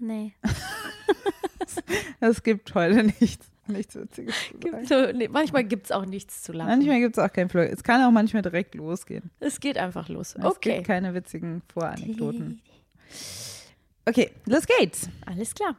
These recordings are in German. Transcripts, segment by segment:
Nee. es gibt heute nichts, nichts Witziges. Gibt so, nee, manchmal gibt es auch nichts zu lachen. Manchmal gibt es auch keinen Flow. Es kann auch manchmal direkt losgehen. Es geht einfach los. Es okay. gibt keine witzigen Voranekdoten. Okay, los geht's. Alles klar.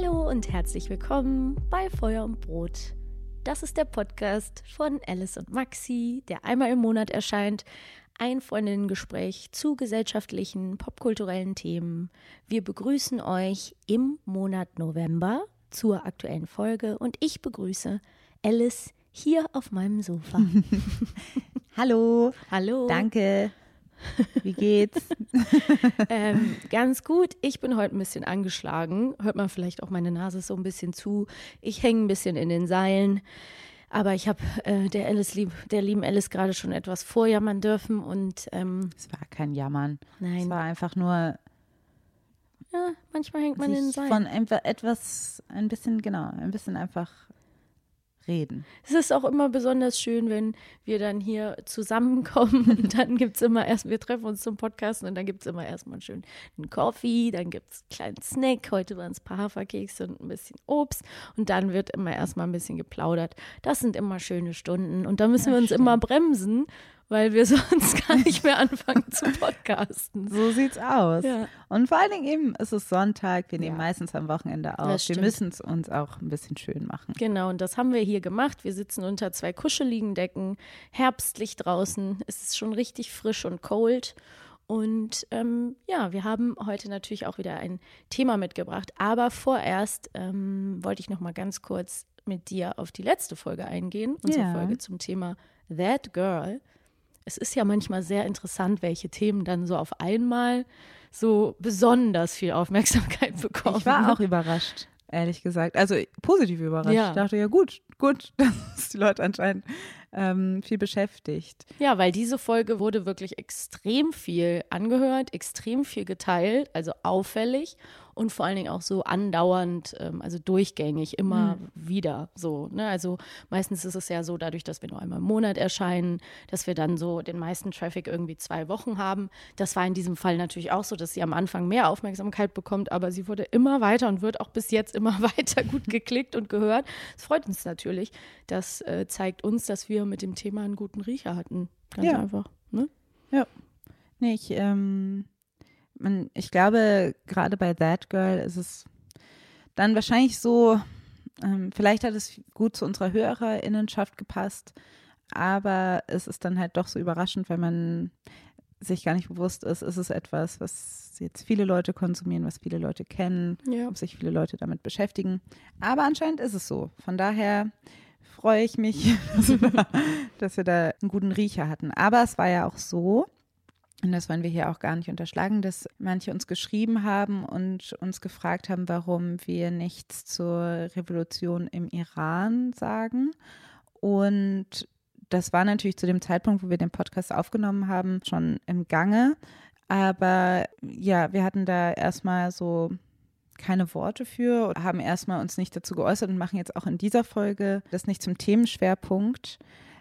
Hallo und herzlich willkommen bei Feuer und Brot. Das ist der Podcast von Alice und Maxi, der einmal im Monat erscheint. Ein Freundinnengespräch zu gesellschaftlichen, popkulturellen Themen. Wir begrüßen euch im Monat November zur aktuellen Folge und ich begrüße Alice hier auf meinem Sofa. Hallo. Hallo. Danke. Wie geht's? ähm, ganz gut. Ich bin heute ein bisschen angeschlagen. Hört man vielleicht auch meine Nase so ein bisschen zu. Ich hänge ein bisschen in den Seilen. Aber ich habe äh, der, Alice lieb, der lieben Alice gerade schon etwas vorjammern dürfen und ähm, Es war kein Jammern. Nein. Es war einfach nur ja, manchmal hängt man in den Seilen. von einfach etwas, ein bisschen, genau, ein bisschen einfach reden. Es ist auch immer besonders schön, wenn wir dann hier zusammenkommen und dann gibt es immer erst, wir treffen uns zum Podcasten und dann gibt es immer erstmal schön einen Coffee, dann gibt es einen kleinen Snack, heute waren es ein paar Haferkekse und ein bisschen Obst und dann wird immer erstmal ein bisschen geplaudert. Das sind immer schöne Stunden und da müssen Ja, wir uns stimmt. immer bremsen, weil wir sonst gar nicht mehr anfangen zu podcasten. So sieht's aus. Ja. Und vor allen Dingen eben, es ist Sonntag, wir nehmen Ja. meistens am Wochenende auf. Wir müssen es uns auch ein bisschen schön machen. Genau, und das haben wir hier gemacht. Wir sitzen unter zwei kuscheligen Decken, herbstlich draußen. Es ist schon richtig frisch und cold. Und ähm, ja, wir haben heute natürlich auch wieder ein Thema mitgebracht. Aber vorerst ähm, wollte ich noch mal ganz kurz mit dir auf die letzte Folge eingehen. Unsere Ja. Folge zum Thema That Girl. Es ist ja manchmal sehr interessant, welche Themen dann so auf einmal so besonders viel Aufmerksamkeit bekommen. Ich war auch überrascht, ehrlich gesagt. Also positiv überrascht. Ja. Ich dachte, ja gut, gut, dass die Leute anscheinend ähm, viel beschäftigt. Ja, weil diese Folge wurde wirklich extrem viel angehört, extrem viel geteilt, also auffällig und vor allen Dingen auch so andauernd, ähm, also durchgängig, immer wieder so. Ne? Also meistens ist es ja so, dadurch, dass wir nur einmal im Monat erscheinen, dass wir dann so den meisten Traffic irgendwie zwei Wochen haben. Das war in diesem Fall natürlich auch so, dass sie am Anfang mehr Aufmerksamkeit bekommt, aber sie wurde immer weiter und wird auch bis jetzt immer weiter gut geklickt und gehört. Das freut uns natürlich. Das äh, zeigt uns, dass wir mit dem Thema einen guten Riecher hatten. Ganz Ja. einfach. Ne? Nee, ich, ähm, man, ich glaube, gerade bei That Girl ist es dann wahrscheinlich so, ähm, vielleicht hat es gut zu unserer Hörerinnenschaft gepasst, aber es ist dann halt doch so überraschend, weil man sich gar nicht bewusst ist, ist es etwas, was jetzt viele Leute konsumieren, was viele Leute kennen, Ja. ob sich viele Leute damit beschäftigen. Aber anscheinend ist es so. Von daher freue ich mich, dass wir da einen guten Riecher hatten. Aber es war ja auch so, und das wollen wir hier auch gar nicht unterschlagen, dass manche uns geschrieben haben und uns gefragt haben, warum wir nichts zur Revolution im Iran sagen. Und Das war natürlich zu dem Zeitpunkt, wo wir den Podcast aufgenommen haben, schon im Gange. Aber ja, wir hatten da erstmal so keine Worte für, haben erstmal uns nicht dazu geäußert und machen jetzt auch in dieser Folge das nicht zum Themenschwerpunkt.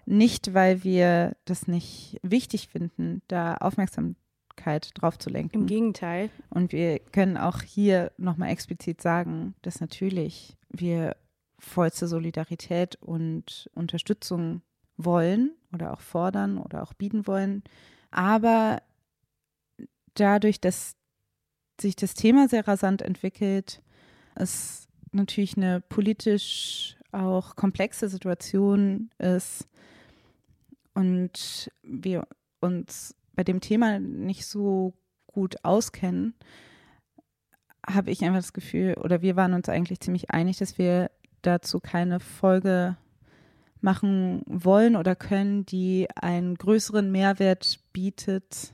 Nicht, weil wir das nicht wichtig finden, da Aufmerksamkeit drauf zu lenken. Im Gegenteil. Und wir können auch hier nochmal explizit sagen, dass natürlich wir vollste Solidarität und Unterstützung wollen oder auch fordern oder auch bieten wollen. Aber dadurch, dass sich das Thema sehr rasant entwickelt, es natürlich eine politisch auch komplexe Situation ist und wir uns bei dem Thema nicht so gut auskennen, habe ich einfach das Gefühl, oder wir waren uns eigentlich ziemlich einig, dass wir dazu keine Folge machen wollen oder können, die einen größeren Mehrwert bietet,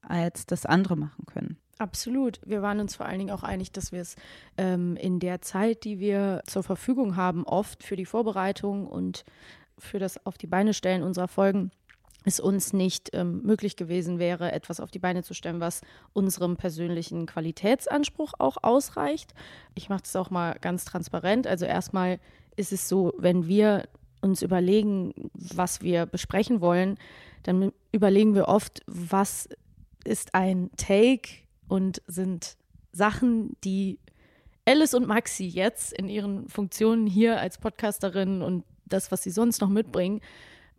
als das andere machen können. Absolut. Wir waren uns vor allen Dingen auch einig, dass wir es ähm, in der Zeit, die wir zur Verfügung haben, oft für die Vorbereitung und für das Auf die Beine stellen unserer Folgen es uns nicht ähm, möglich gewesen wäre, etwas auf die Beine zu stellen, was unserem persönlichen Qualitätsanspruch auch ausreicht. Ich mache das auch mal ganz transparent. Also erstmal ist es so, wenn wir uns überlegen, was wir besprechen wollen, dann überlegen wir oft, was ist ein Take und sind Sachen, die Alice und Maxi jetzt in ihren Funktionen hier als Podcasterin und das, was sie sonst noch mitbringen,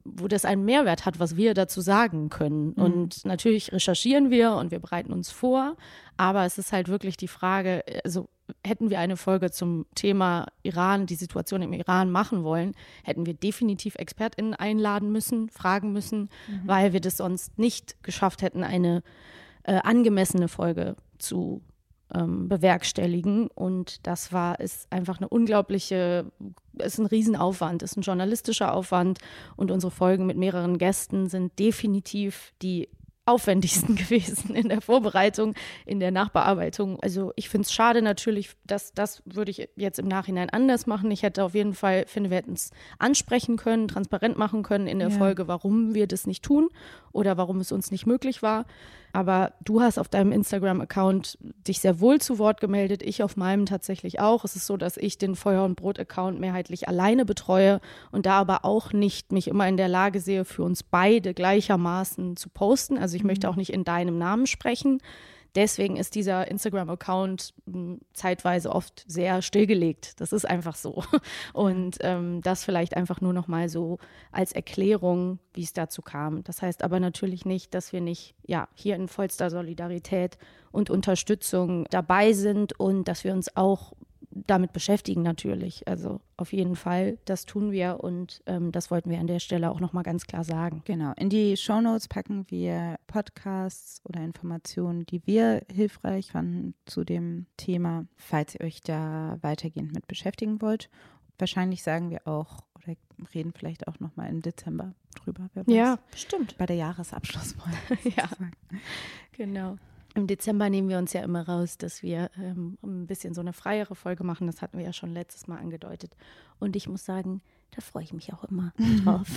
wo das einen Mehrwert hat, was wir dazu sagen können. Mhm. Und natürlich recherchieren wir und wir bereiten uns vor, aber es ist halt wirklich die Frage, also hätten wir eine Folge zum Thema Iran, die Situation im Iran machen wollen, hätten wir definitiv ExpertInnen einladen müssen, fragen müssen, mhm. weil wir das sonst nicht geschafft hätten, eine äh, angemessene Folge zu ähm, bewerkstelligen. Und das war, ist einfach eine unglaubliche, ist ein Riesenaufwand, ist ein journalistischer Aufwand. Und unsere Folgen mit mehreren Gästen sind definitiv die aufwendigsten gewesen in der Vorbereitung, in der Nachbearbeitung. Also ich finde es schade natürlich, dass das würde ich jetzt im Nachhinein anders machen. Ich hätte auf jeden Fall, finde, wir hätten es ansprechen können, transparent machen können in der ja. Folge, warum wir das nicht tun oder warum es uns nicht möglich war. Aber du hast auf deinem Instagram-Account dich sehr wohl zu Wort gemeldet, ich auf meinem tatsächlich auch. Es ist so, dass ich den Feuer- und Brot-Account mehrheitlich alleine betreue und da aber auch nicht mich immer in der Lage sehe, für uns beide gleichermaßen zu posten. Also ich mhm. möchte auch nicht in deinem Namen sprechen. Deswegen ist dieser Instagram-Account hm, zeitweise oft sehr stillgelegt. Das ist einfach so. Und ähm, das vielleicht einfach nur noch mal so als Erklärung, wie es dazu kam. Das heißt aber natürlich nicht, dass wir nicht ja hier in vollster Solidarität und Unterstützung dabei sind und dass wir uns auch damit beschäftigen natürlich. Also auf jeden Fall, das tun wir und ähm, das wollten wir an der Stelle auch nochmal ganz klar sagen. Genau. In die Shownotes packen wir Podcasts oder Informationen, die wir hilfreich fanden zu dem Thema, falls ihr euch da weitergehend mit beschäftigen wollt. Wahrscheinlich sagen wir auch oder reden vielleicht auch nochmal im Dezember drüber. Ja, stimmt. Bei der Jahresabschlussfolge. ja, genau. Im Dezember nehmen wir uns ja immer raus, dass wir ähm, ein bisschen so eine freiere Folge machen. Das hatten wir ja schon letztes Mal angedeutet. Und ich muss sagen, da freue ich mich auch immer drauf.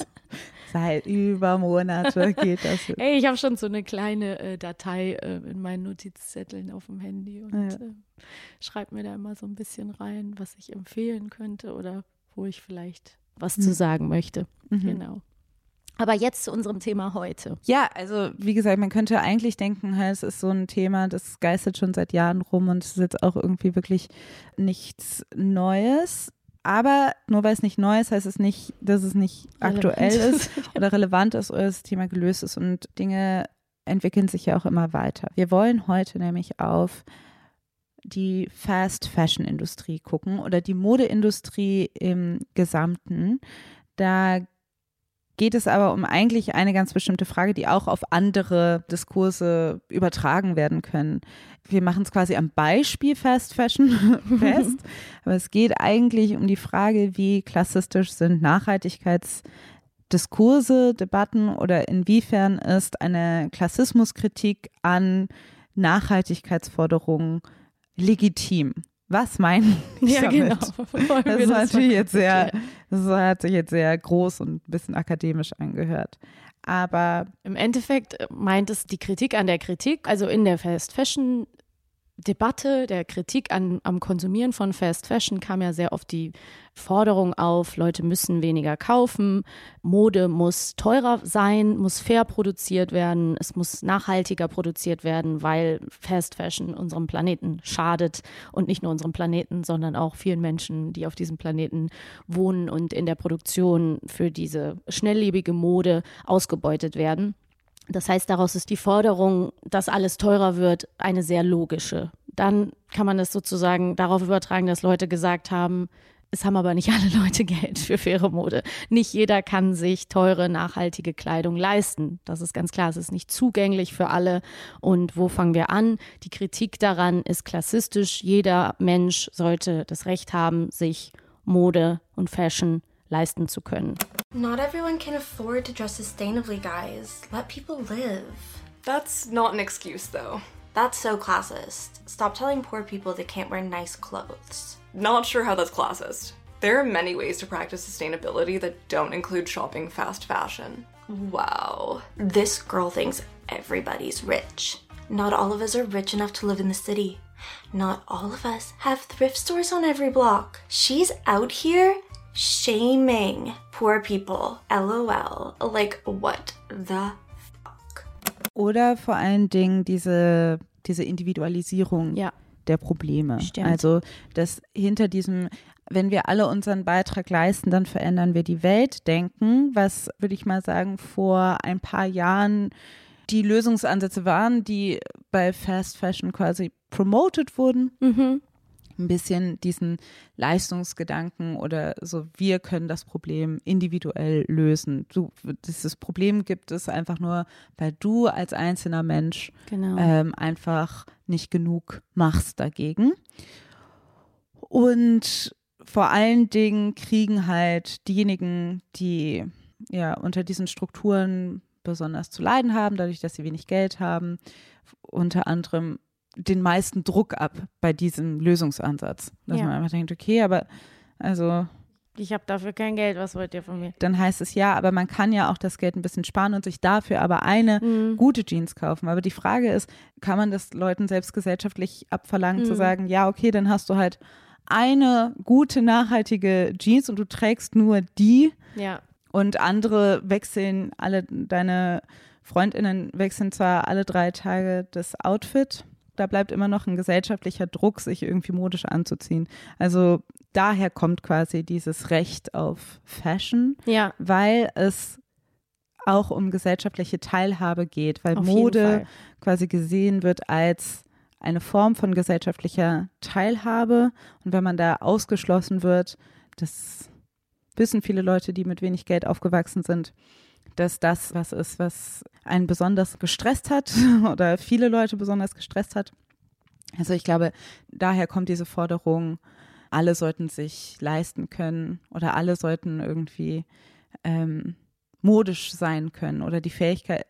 Seit über Monate geht das. Ey, ich habe schon so eine kleine äh, Datei äh, in meinen Notizzetteln auf dem Handy und ja. äh, schreibe mir da immer so ein bisschen rein, was ich empfehlen könnte oder wo ich vielleicht was mhm. zu sagen möchte. Mhm. Genau. Aber jetzt zu unserem Thema heute. Ja, also wie gesagt, man könnte eigentlich denken, es ist so ein Thema, das geistert schon seit Jahren rum und es ist jetzt auch irgendwie wirklich nichts Neues. Aber nur weil es nicht neu ist, heißt es nicht, dass es nicht relevant. aktuell ist oder relevant ist oder das Thema gelöst ist. Und Dinge entwickeln sich ja auch immer weiter. Wir wollen heute nämlich auf die Fast Fashion Industrie gucken oder die Modeindustrie im Gesamten. Da geht es aber um eigentlich eine ganz bestimmte Frage, die auch auf andere Diskurse übertragen werden können. Wir machen es quasi am Beispiel Fast Fashion fest, aber es geht eigentlich um die Frage, wie klassistisch sind Nachhaltigkeitsdiskurse, Debatten oder inwiefern ist eine Klassismuskritik an Nachhaltigkeitsforderungen legitim was meinen die ja, damit? genau. Das ist natürlich mal jetzt sehr, das hat sich jetzt sehr groß und ein bisschen akademisch angehört. Aber Im Endeffekt meint es die Kritik an der Kritik, also in der Fast Fashion Debatte, der Kritik an, am Konsumieren von Fast Fashion kam ja sehr oft die Forderung auf, Leute müssen weniger kaufen, Mode muss teurer sein, muss fair produziert werden, es muss nachhaltiger produziert werden, weil Fast Fashion unserem Planeten schadet und nicht nur unserem Planeten, sondern auch vielen Menschen, die auf diesem Planeten wohnen und in der Produktion für diese schnelllebige Mode ausgebeutet werden. Das heißt, daraus ist die Forderung, dass alles teurer wird, eine sehr logische. Dann kann man es sozusagen darauf übertragen, dass Leute gesagt haben, es haben aber nicht alle Leute Geld für faire Mode. Nicht jeder kann sich teure, nachhaltige Kleidung leisten. Das ist ganz klar. Es ist nicht zugänglich für alle. Und wo fangen wir an? Die Kritik daran ist klassistisch. Jeder Mensch sollte das Recht haben, sich Mode und Fashion leisten zu können. Not everyone can afford to dress sustainably, guys. Let people live. That's not an excuse, though. That's so classist. Stop telling poor people they can't wear nice clothes. Not sure how that's classist. There are many ways to practice sustainability that don't include shopping fast fashion. Wow. This girl thinks everybody's rich. Not all of us are rich enough to live in the city. Not all of us have thrift stores on every block. She's out here shaming poor people. LOL. Like, what the fuck? oder vor allen Dingen diese, diese Individualisierung Ja. der Probleme. Stimmt. Also, dass hinter diesem, wenn wir alle unseren Beitrag leisten, dann verändern wir die Welt, denken, was, würde ich mal sagen, vor ein paar Jahren die Lösungsansätze waren, die bei Fast Fashion quasi promoted wurden. Ein bisschen diesen Leistungsgedanken oder so, wir können das Problem individuell lösen. Du, dieses Problem gibt es einfach nur, weil du als einzelner Mensch Genau. ähm, einfach nicht genug machst dagegen. Und vor allen Dingen kriegen halt diejenigen, die ja unter diesen Strukturen besonders zu leiden haben, dadurch, dass sie wenig Geld haben, unter anderem den meisten Druck ab bei diesem Lösungsansatz. Dass Ja. man einfach denkt, okay, aber also Ich habe dafür kein Geld, was wollt ihr von mir? dann heißt es ja, aber man kann ja auch das Geld ein bisschen sparen und sich dafür aber eine Mhm. gute Jeans kaufen. Aber die Frage ist, kann man das Leuten selbst gesellschaftlich abverlangen, Mhm. zu sagen, ja, okay, dann hast du halt eine gute, nachhaltige Jeans und du trägst nur die Ja. und andere wechseln alle, deine Freundinnen wechseln zwar alle drei Tage das Outfit, da bleibt immer noch ein gesellschaftlicher Druck, sich irgendwie modisch anzuziehen. Also daher kommt quasi dieses Recht auf Fashion Ja. weil es auch um gesellschaftliche Teilhabe geht, weil Auf Mode quasi gesehen wird als eine Form von gesellschaftlicher Teilhabe. Und wenn man da ausgeschlossen wird, das wissen viele Leute, die mit wenig Geld aufgewachsen sind, dass das was ist, was einen besonders gestresst hat oder viele Leute besonders gestresst hat. Also ich glaube, daher kommt diese Forderung, alle sollten sich leisten können oder alle sollten irgendwie ähm, modisch sein können oder die Fähigkeit,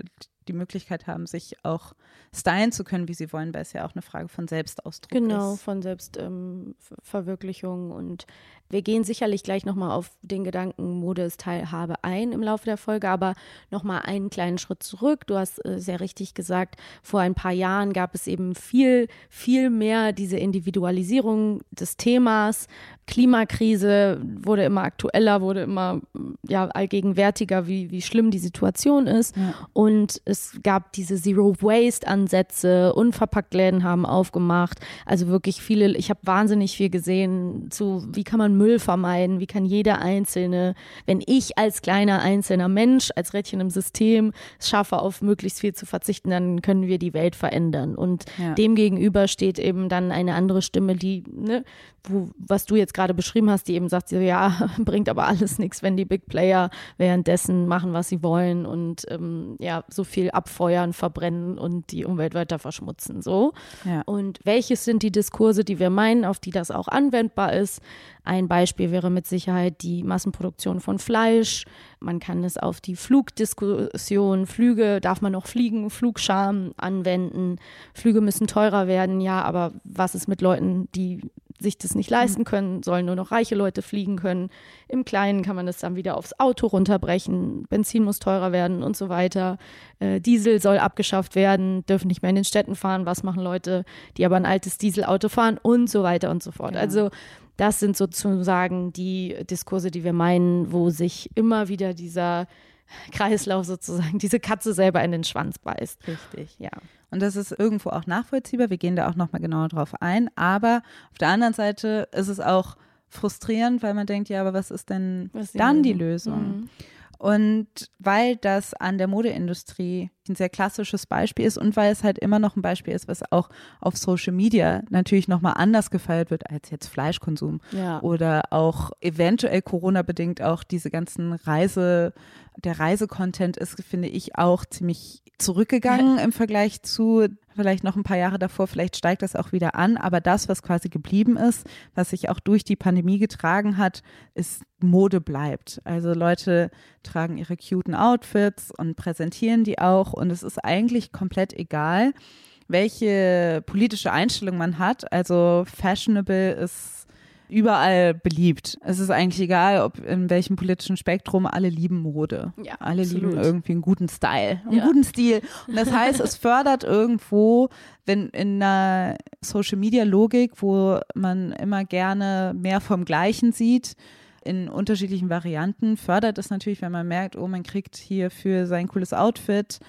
die Möglichkeit haben, sich auch stylen zu können, wie sie wollen, weil es ja auch eine Frage von Selbstausdruck Genau, ist. von Selbstverwirklichung. und wir gehen sicherlich gleich nochmal auf den Gedanken Mode ist Teilhabe ein im Laufe der Folge, aber nochmal einen kleinen Schritt zurück. Du hast äh, sehr richtig gesagt, vor ein paar Jahren gab es eben viel, viel mehr diese Individualisierung des Themas. Klimakrise wurde immer aktueller, wurde immer ja, allgegenwärtiger, wie, wie schlimm die Situation ist. Und es gab diese Zero-Waste-Ansätze, Unverpacktläden haben aufgemacht. Also wirklich viele, ich habe wahnsinnig viel gesehen zu, wie kann man Müll vermeiden, wie kann jeder Einzelne, wenn ich als kleiner einzelner Mensch, als Rädchen im System es schaffe, auf möglichst viel zu verzichten, dann können wir die Welt verändern. Und Ja. dem gegenüber steht eben dann eine andere Stimme, die, ne, wo, was du jetzt gerade beschrieben hast, die eben sagt, so, ja, bringt aber alles nichts, wenn die Big Player währenddessen machen, was sie wollen und ähm, ja, so viel abfeuern, verbrennen und die Umwelt weiter verschmutzen. So. Ja. Und welches sind die Diskurse, die wir meinen, auf die das auch anwendbar ist? Ein Beispiel wäre mit Sicherheit die Massenproduktion von Fleisch. Man kann es auf die Flugdiskussion, Flüge, darf man noch fliegen, Flugscham anwenden. Flüge müssen teurer werden, ja, aber was ist mit Leuten, die sich das nicht leisten mhm. können, sollen nur noch reiche Leute fliegen können. Im Kleinen kann man das dann wieder aufs Auto runterbrechen. Benzin muss teurer werden und so weiter. Äh, Diesel soll abgeschafft werden, dürfen nicht mehr in den Städten fahren. Was machen Leute, die aber ein altes Dieselauto fahren und so weiter und so fort. Ja. Also das sind sozusagen die Diskurse, die wir meinen, wo sich immer wieder dieser Kreislauf sozusagen, diese Katze selber in den Schwanz beißt. Richtig, ja. Und das ist irgendwo auch nachvollziehbar. Wir gehen da auch nochmal genauer drauf ein. Aber auf der anderen Seite ist es auch frustrierend, weil man denkt, ja, aber was ist denn was dann die Lösung? Mhm. Und weil das an der Modeindustrie ein sehr klassisches Beispiel ist und weil es halt immer noch ein Beispiel ist, was auch auf Social Media natürlich nochmal anders gefeiert wird als jetzt Fleischkonsum ja. oder auch eventuell Corona-bedingt auch diese ganzen Reise, der Reisecontent ist, finde ich, auch ziemlich zurückgegangen im Vergleich zu vielleicht noch ein paar Jahre davor. Vielleicht steigt das auch wieder an. Aber das, was quasi geblieben ist, was sich auch durch die Pandemie getragen hat, ist Mode bleibt. Also Leute tragen ihre cuten Outfits und präsentieren die auch. Und es ist eigentlich komplett egal, welche politische Einstellung man hat. Also fashionable ist überall beliebt. Es ist eigentlich egal, ob in welchem politischen Spektrum, alle lieben Mode. Ja, alle absolut. lieben irgendwie einen guten Style, einen ja. guten Stil. Und das heißt, es fördert irgendwo, wenn in einer Social Media Logik, wo man immer gerne mehr vom Gleichen sieht, in unterschiedlichen Varianten, fördert es natürlich, wenn man merkt, oh, man kriegt hier für sein cooles Outfit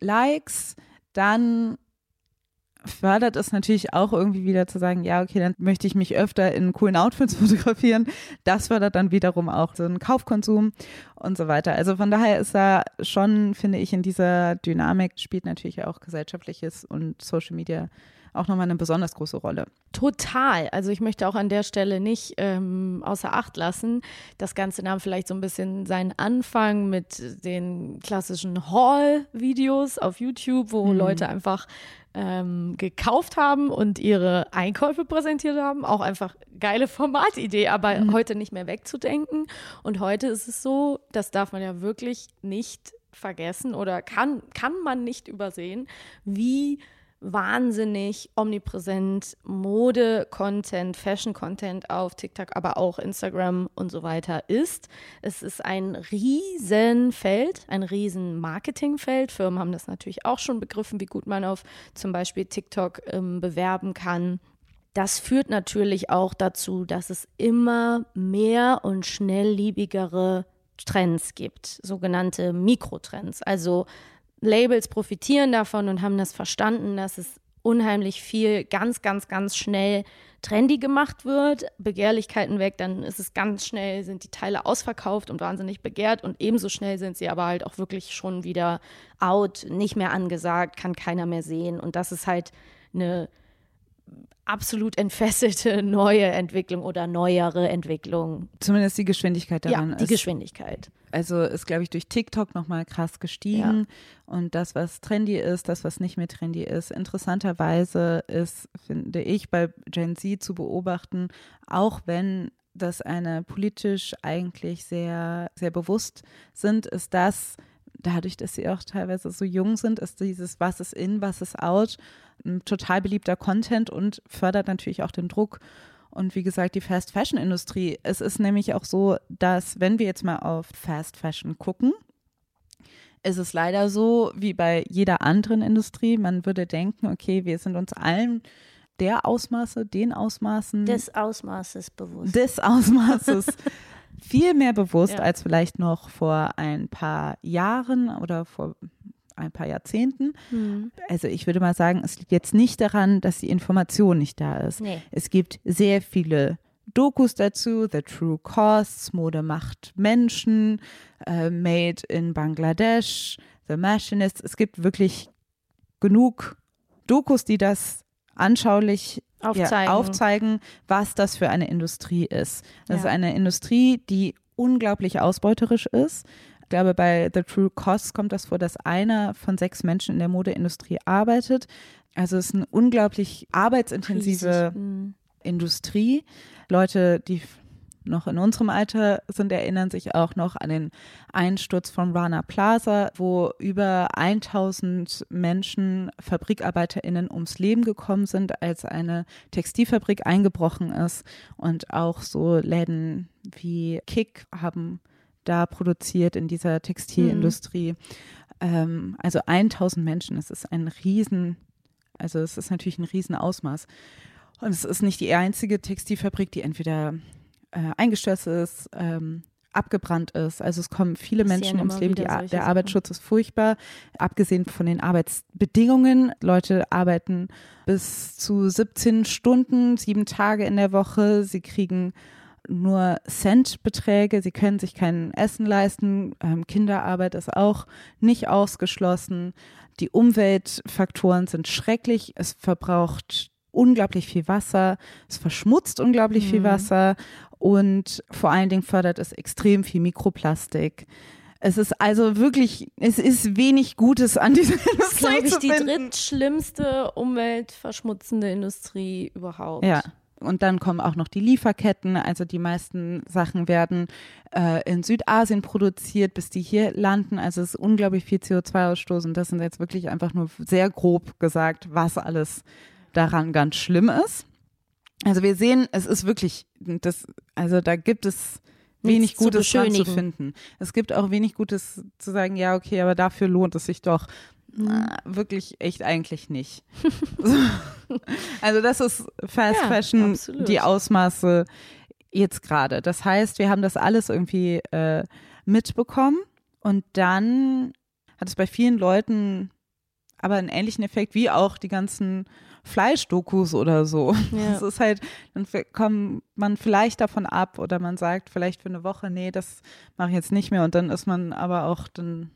Likes, dann fördert es natürlich auch irgendwie wieder zu sagen, ja, okay, dann möchte ich mich öfter in coolen Outfits fotografieren. Das fördert dann wiederum auch so einen Kaufkonsum und so weiter. Also von daher ist da schon, finde ich, in dieser Dynamik spielt natürlich auch gesellschaftliches und Social Media auch nochmal eine besonders große Rolle. Total. Also ich möchte auch an der Stelle nicht ähm, außer Acht lassen. Das Ganze nahm vielleicht so ein bisschen seinen Anfang mit den klassischen Haul-Videos auf YouTube, wo mhm. Leute einfach ähm, gekauft haben und ihre Einkäufe präsentiert haben. Auch einfach geile Formatidee, aber mhm. heute nicht mehr wegzudenken. Und heute ist es so, das darf man ja wirklich nicht vergessen oder kann, kann man nicht übersehen, wie wahnsinnig omnipräsent Mode-Content, Fashion-Content auf TikTok, aber auch Instagram und so weiter ist. Es ist ein Riesenfeld, ein riesen Marketingfeld. Firmen haben das natürlich auch schon begriffen, wie gut man auf zum Beispiel TikTok ähm, bewerben kann. Das führt natürlich auch dazu, dass es immer mehr und schnellliebigere Trends gibt, sogenannte Mikrotrends. Also Labels profitieren davon und haben das verstanden, dass es unheimlich viel ganz, ganz, ganz schnell trendy gemacht wird, Begehrlichkeiten weg, dann ist es ganz schnell, sind die Teile ausverkauft und wahnsinnig begehrt und ebenso schnell sind sie aber halt auch wirklich schon wieder out, nicht mehr angesagt, kann keiner mehr sehen. Und das ist halt eine absolut entfesselte neue Entwicklung oder neuere Entwicklung. Zumindest die Geschwindigkeit daran ja, die ist. Geschwindigkeit. Also ist, glaube ich, durch TikTok nochmal krass gestiegen. Ja. Und das, was trendy ist, das, was nicht mehr trendy ist, interessanterweise ist, finde ich, bei Gen Z zu beobachten, auch wenn das eine politisch eigentlich sehr, sehr bewusst sind, ist das, dadurch, dass sie auch teilweise so jung sind, ist dieses Was ist in, was ist out total beliebter Content und fördert natürlich auch den Druck. Und wie gesagt, die Fast Fashion Industrie. Es ist nämlich auch so, dass wenn wir jetzt mal auf Fast Fashion gucken, ist es leider so, wie bei jeder anderen Industrie. Man würde denken, okay, wir sind uns allen der Ausmaße, den Ausmaßen. Des Ausmaßes bewusst. Des Ausmaßes viel mehr bewusst ja. als vielleicht noch vor ein paar Jahren oder vor ein paar Jahrzehnten. Mhm. Also ich würde mal sagen, es liegt jetzt nicht daran, dass die Information nicht da ist. Nee. Es gibt sehr viele Dokus dazu, The True Costs, Mode macht Menschen, äh, Made in Bangladesch, The Machinist. Es gibt wirklich genug Dokus, die das anschaulich aufzeigen. Ja, aufzeigen, was das für eine Industrie ist. Das ja. ist eine Industrie, die unglaublich ausbeuterisch ist, glaube, bei The True Cost kommt das vor, dass einer von sechs Menschen in der Modeindustrie arbeitet. Also es ist eine unglaublich arbeitsintensive. Mhm. Industrie. Leute, die noch in unserem Alter sind, erinnern sich auch noch an den Einsturz von Rana Plaza, wo über 1000 Menschen, FabrikarbeiterInnen ums Leben gekommen sind, als eine Textilfabrik eingebrochen ist. Und auch so Läden wie Kick haben da produziert in dieser Textilindustrie. Mhm. Ähm, also 1000 Menschen, es ist ein riesen, also es ist natürlich ein Riesenausmaß. Und es ist nicht die einzige Textilfabrik, die entweder äh, eingestürzt ist, ähm, abgebrannt ist. Also es kommen viele Menschen ums Leben. Die, der Sachen. Arbeitsschutz ist furchtbar. Abgesehen von den Arbeitsbedingungen. Leute arbeiten bis zu 17 Stunden, sieben Tage in der Woche. Sie kriegen nur Centbeträge. Sie können sich kein Essen leisten. Ähm, Kinderarbeit ist auch nicht ausgeschlossen. Die Umweltfaktoren sind schrecklich. Es verbraucht unglaublich viel Wasser, es verschmutzt unglaublich mhm. viel Wasser und vor allen Dingen fördert es extrem viel Mikroplastik. Es ist also wirklich, es ist wenig Gutes an dieser Industrie. Das ist, glaube ich, die drittschlimmste umweltverschmutzende Industrie überhaupt. Ja. Und dann kommen auch noch die Lieferketten. Also die meisten Sachen werden äh, in Südasien produziert, bis die hier landen. Also es ist unglaublich viel CO2-Ausstoß. Und das sind jetzt wirklich einfach nur sehr grob gesagt, was alles daran ganz schlimm ist. Also wir sehen, es ist wirklich, das, also da gibt es wenig Gutes dran zu finden. Es gibt auch wenig Gutes zu sagen, ja, okay, aber dafür lohnt es sich doch. Na, wirklich echt eigentlich nicht. also das ist Fast ja, Fashion, absolut. die Ausmaße jetzt gerade. Das heißt, wir haben das alles irgendwie äh, mitbekommen und dann hat es bei vielen Leuten aber einen ähnlichen Effekt wie auch die ganzen Fleischdokus oder so. Ja. Das ist halt, dann kommt man vielleicht davon ab oder man sagt vielleicht für eine Woche, nee, das mache ich jetzt nicht mehr und dann ist man aber auch, dann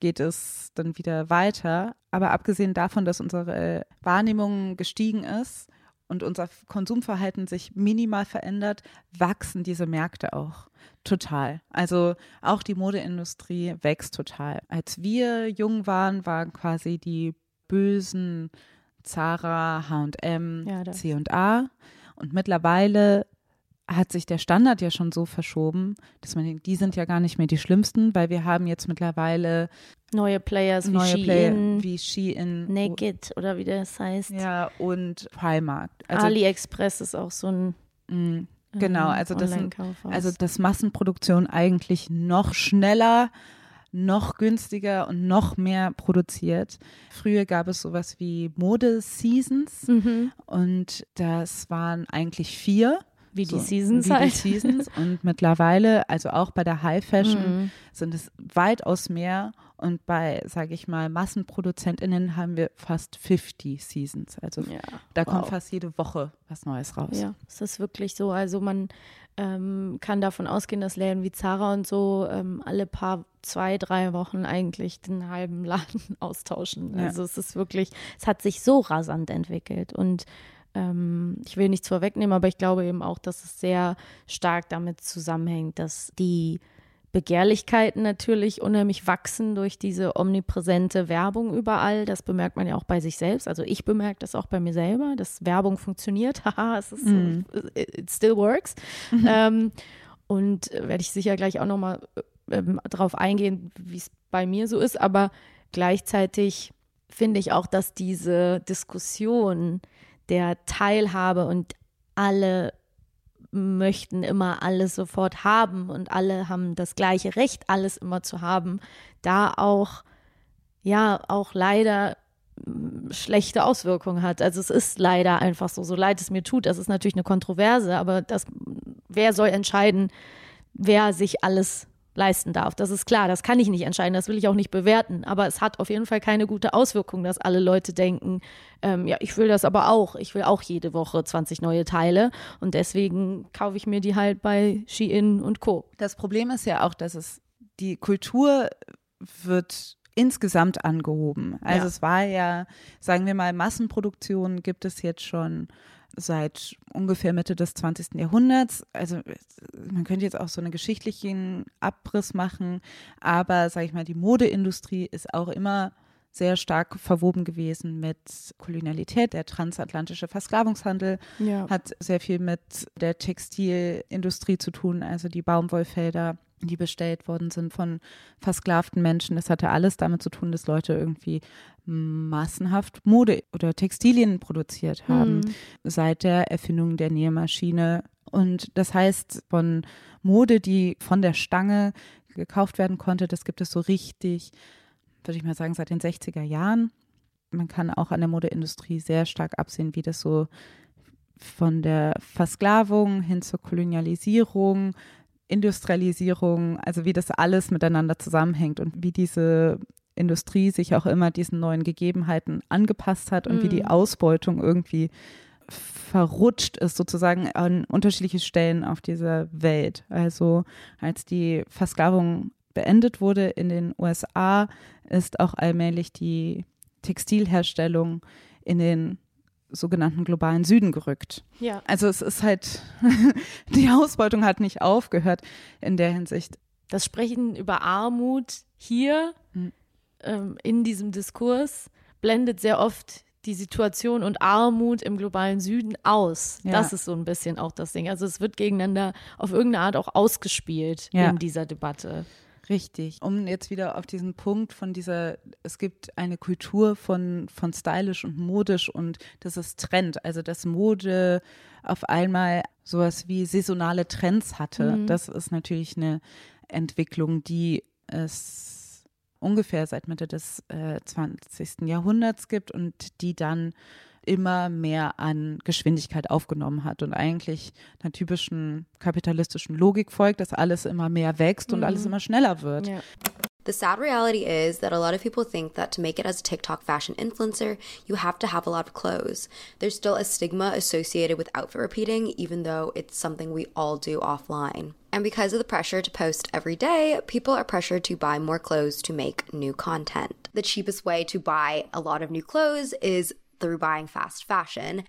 geht es dann wieder weiter. Aber abgesehen davon, dass unsere Wahrnehmung gestiegen ist und unser Konsumverhalten sich minimal verändert, wachsen diese Märkte auch total. Also auch die Modeindustrie wächst total. Als wir jung waren, waren quasi die bösen Zara, H&M, ja, C&A und mittlerweile hat sich der Standard ja schon so verschoben, dass man denkt, die sind ja gar nicht mehr die schlimmsten, weil wir haben jetzt mittlerweile neue Players neue wie Player Shein, wie Shein, Naked oder wie das heißt. Ja, und Primark. Also, AliExpress ist auch so ein mh, Genau, ähm, also das, sind, also das Massenproduktion eigentlich noch schneller noch günstiger und noch mehr produziert. Früher gab es sowas wie Mode-Seasons mhm. und das waren eigentlich vier. Wie die so, Seasons wie halt. Die Seasons. Und mittlerweile, also auch bei der High Fashion, mhm. sind es weitaus mehr. Und bei, sage ich mal, MassenproduzentInnen haben wir fast 50 Seasons. Also ja, da wow. kommt fast jede Woche was Neues raus. Ja, es ist wirklich so. Also man ähm, kann davon ausgehen, dass Läden wie Zara und so ähm, alle paar, zwei, drei Wochen eigentlich den halben Laden austauschen. Ja. Also es ist wirklich, es hat sich so rasant entwickelt und ähm, ich will nichts vorwegnehmen, aber ich glaube eben auch, dass es sehr stark damit zusammenhängt, dass die Begehrlichkeiten natürlich unheimlich wachsen durch diese omnipräsente Werbung überall. Das bemerkt man ja auch bei sich selbst. Also ich bemerke das auch bei mir selber, dass Werbung funktioniert. Haha, es ist, mm. it still works. Mhm. Ähm, und werde ich sicher gleich auch nochmal ähm, drauf eingehen, wie es bei mir so ist. Aber gleichzeitig finde ich auch, dass diese Diskussion der Teilhabe und alle möchten immer alles sofort haben und alle haben das gleiche Recht, alles immer zu haben, da auch, ja, auch leider mm, schlechte Auswirkungen hat. Also es ist leider einfach so, so leid es mir tut. Das ist natürlich eine Kontroverse, aber das, wer soll entscheiden, wer sich alles leisten darf. Das ist klar, das kann ich nicht entscheiden, das will ich auch nicht bewerten. Aber es hat auf jeden Fall keine gute Auswirkung, dass alle Leute denken, ähm, ja, ich will das aber auch. Ich will auch jede Woche 20 neue Teile und deswegen kaufe ich mir die halt bei Shein und Co. Das Problem ist ja auch, dass es die Kultur wird insgesamt angehoben. Also ja. es war ja, sagen wir mal, Massenproduktion gibt es jetzt schon seit ungefähr Mitte des 20. Jahrhunderts. Also man könnte jetzt auch so einen geschichtlichen Abriss machen, aber sage ich mal, die Modeindustrie ist auch immer sehr stark verwoben gewesen mit Kolonialität. Der transatlantische Versklavungshandel ja. hat sehr viel mit der Textilindustrie zu tun, also die Baumwollfelder die bestellt worden sind von versklavten Menschen. Das hatte alles damit zu tun, dass Leute irgendwie massenhaft Mode oder Textilien produziert haben mhm. seit der Erfindung der Nähmaschine. Und das heißt, von Mode, die von der Stange gekauft werden konnte, das gibt es so richtig würde ich mal sagen, seit den 60er Jahren. Man kann auch an der Modeindustrie sehr stark absehen, wie das so von der Versklavung hin zur Kolonialisierung, Industrialisierung, also wie das alles miteinander zusammenhängt und wie diese Industrie sich auch immer diesen neuen Gegebenheiten angepasst hat und mm. wie die mhm. Ausbeutung irgendwie verrutscht ist sozusagen an unterschiedliche Stellen auf dieser Welt. Also als die Versklavung beendet wurde in den USA, ist auch allmählich die Textilherstellung in den sogenannten globalen Süden gerückt. Ja. Also es ist halt, die Ausbeutung hat nicht aufgehört in der Hinsicht. Das Sprechen über Armut hier mhm. Ähm, in diesem Diskurs blendet sehr oft die Situation und Armut im globalen Süden aus. Ja. Das ist so ein bisschen auch das Ding. Also es wird gegeneinander auf irgendeine Art auch ausgespielt ja. in dieser Debatte. Richtig. Um jetzt wieder auf diesen Punkt von dieser, es gibt eine Kultur von, von stylisch und modisch und das ist Trend. Also, dass Mode auf einmal sowas wie saisonale Trends hatte. Mhm. Das ist natürlich eine Entwicklung, die es ungefähr seit Mitte des äh, 20. Jahrhunderts gibt und die dann immer mehr an Geschwindigkeit aufgenommen hat und eigentlich einer typischen kapitalistischen Logik folgt, dass alles immer mehr wächst und alles mhm. immer schneller wird. Ja. The sad reality is that a lot of people think that to make it as a TikTok fashion influencer, you have to have a lot of clothes. There's still a stigma associated with outfit repeating, even though it's something we all do offline. And because of the pressure to post every day, people are pressured to buy more clothes to make new content. The cheapest way to buy a lot of new clothes is through buying fast fashion.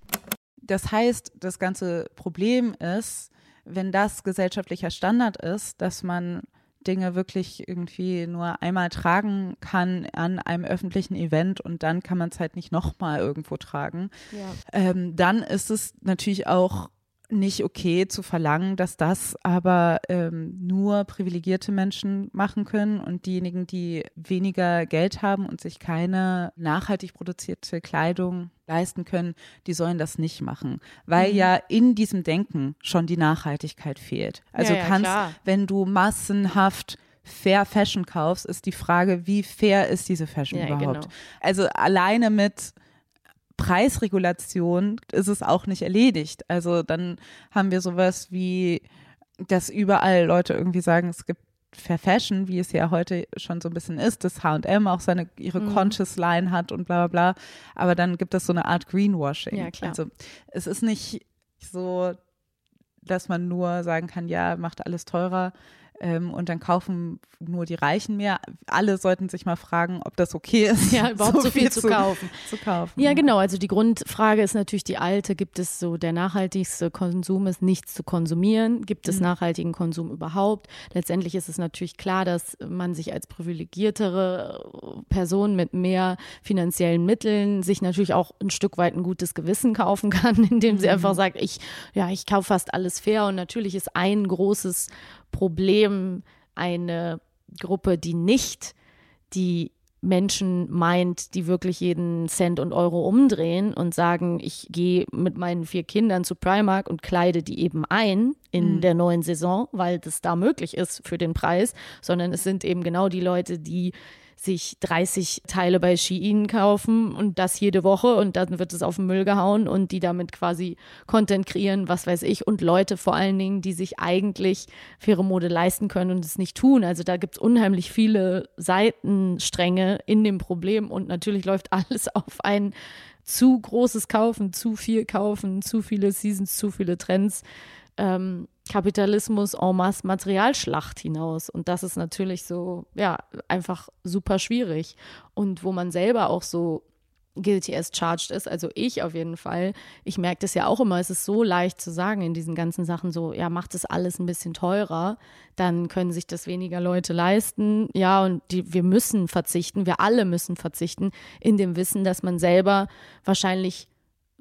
Das heißt, das ganze Problem ist, wenn das gesellschaftlicher Standard ist, dass man Dinge wirklich irgendwie nur einmal tragen kann an einem öffentlichen Event und dann kann man es halt nicht nochmal irgendwo tragen, ja. ähm, dann ist es natürlich auch nicht okay zu verlangen, dass das aber ähm, nur privilegierte Menschen machen können und diejenigen, die weniger Geld haben und sich keine nachhaltig produzierte Kleidung leisten können, die sollen das nicht machen, weil mhm. ja in diesem Denken schon die Nachhaltigkeit fehlt. Also ja, ja, kannst, klar. wenn du massenhaft Fair Fashion kaufst, ist die Frage, wie fair ist diese Fashion ja, überhaupt? Genau. Also alleine mit Preisregulation ist es auch nicht erledigt. Also dann haben wir sowas wie, dass überall Leute irgendwie sagen, es gibt Fair Fashion, wie es ja heute schon so ein bisschen ist, dass H&M auch seine ihre mhm. Conscious Line hat und bla bla bla. Aber dann gibt es so eine Art Greenwashing. Ja, klar. Also es ist nicht so, dass man nur sagen kann, ja, macht alles teurer, ähm, und dann kaufen nur die Reichen mehr. Alle sollten sich mal fragen, ob das okay ist. Ja, überhaupt so, so viel, viel zu, kaufen. zu kaufen. Ja, genau. Also die Grundfrage ist natürlich die alte, gibt es so der nachhaltigste Konsum ist nichts zu konsumieren? Gibt es mhm. nachhaltigen Konsum überhaupt? Letztendlich ist es natürlich klar, dass man sich als privilegiertere Person mit mehr finanziellen Mitteln sich natürlich auch ein Stück weit ein gutes Gewissen kaufen kann, indem sie mhm. einfach sagt, ich, ja, ich kaufe fast alles fair und natürlich ist ein großes Problem eine Gruppe, die nicht die Menschen meint, die wirklich jeden Cent und Euro umdrehen und sagen, ich gehe mit meinen vier Kindern zu Primark und kleide die eben ein in mhm. der neuen Saison, weil das da möglich ist für den Preis, sondern es sind eben genau die Leute, die sich 30 Teile bei Shein kaufen und das jede Woche und dann wird es auf den Müll gehauen und die damit quasi Content kreieren, was weiß ich, und Leute vor allen Dingen, die sich eigentlich faire Mode leisten können und es nicht tun. Also da gibt es unheimlich viele Seitenstränge in dem Problem und natürlich läuft alles auf ein zu großes Kaufen, zu viel Kaufen, zu viele Seasons, zu viele Trends. Ähm, Kapitalismus en masse Materialschlacht hinaus. Und das ist natürlich so, ja, einfach super schwierig. Und wo man selber auch so guilty as charged ist. Also ich auf jeden Fall. Ich merke das ja auch immer. Es ist so leicht zu sagen in diesen ganzen Sachen so, ja, macht das alles ein bisschen teurer, dann können sich das weniger Leute leisten. Ja, und die, wir müssen verzichten. Wir alle müssen verzichten in dem Wissen, dass man selber wahrscheinlich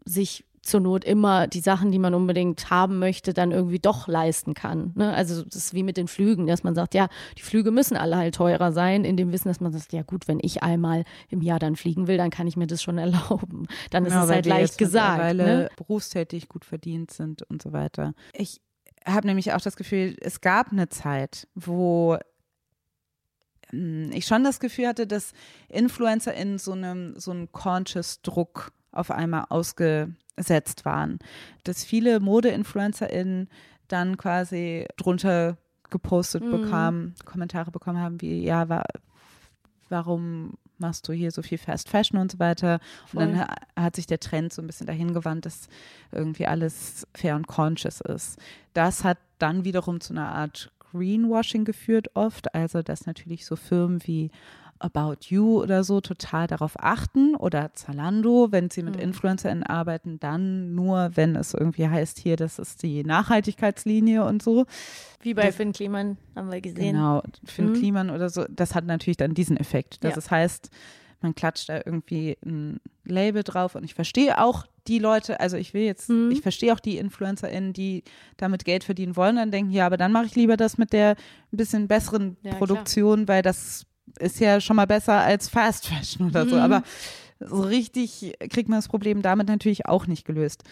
sich zur Not immer die Sachen, die man unbedingt haben möchte, dann irgendwie doch leisten kann. Ne? Also das ist wie mit den Flügen, dass man sagt, ja, die Flüge müssen alle halt teurer sein, in dem Wissen, dass man sagt, ja gut, wenn ich einmal im Jahr dann fliegen will, dann kann ich mir das schon erlauben. Dann ist Ja, es weil halt leicht gesagt. mittlerweile Ne? berufstätig gut verdient sind und so weiter. Ich habe nämlich auch das Gefühl, es gab eine Zeit, wo ähm, ich schon das Gefühl hatte, dass Influencer in so einem so einem conscious Druck auf einmal ausgesetzt waren. Dass viele Mode-InfluencerInnen dann quasi drunter gepostet Mhm. bekamen, Kommentare bekommen haben, wie, ja, wa warum machst du hier so viel Fast Fashion und so weiter. Und dann Voll. ha hat sich der Trend so ein bisschen dahin gewandt, dass irgendwie alles fair und conscious ist. Das hat dann wiederum zu einer Art Greenwashing geführt oft, also dass natürlich so Firmen wie About You oder so total darauf achten oder Zalando, wenn sie mit Mhm. InfluencerInnen arbeiten, dann nur, wenn es irgendwie heißt, hier, das ist die Nachhaltigkeitslinie und so. Wie bei Das- Finn Kliman haben wir gesehen. Genau, den Mhm. Kliman oder so, das hat natürlich dann diesen Effekt, dass Ja. es heißt, man klatscht da irgendwie ein Label drauf und ich verstehe auch die Leute, also ich will jetzt, Mhm. ich verstehe auch die InfluencerInnen, die damit Geld verdienen wollen, dann denken, ja, aber dann mache ich lieber das mit der ein bisschen besseren Ja, klar. Produktion, weil das ist ja schon mal besser als Fast Fashion oder so, Mhm. aber so richtig kriegt man das Problem damit natürlich auch nicht gelöst.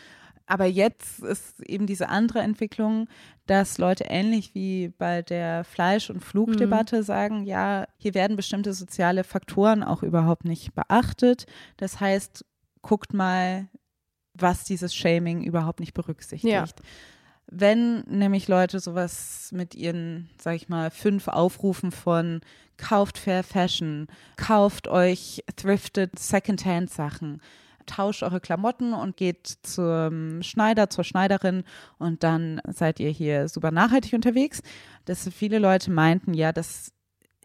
Aber jetzt ist eben diese andere Entwicklung, dass Leute ähnlich wie bei der Fleisch- und Flugdebatte sagen, ja, hier werden bestimmte soziale Faktoren auch überhaupt nicht beachtet. Das heißt, guckt mal, was dieses Shaming überhaupt nicht berücksichtigt. Ja. Wenn nämlich Leute sowas mit ihren, sag ich mal, fünf Aufrufen von kauft Fair Fashion, kauft euch thrifted Secondhand Sachen, tauscht eure Klamotten und geht zum Schneider, zur Schneiderin und dann seid ihr hier super nachhaltig unterwegs. Dass viele Leute meinten, ja, das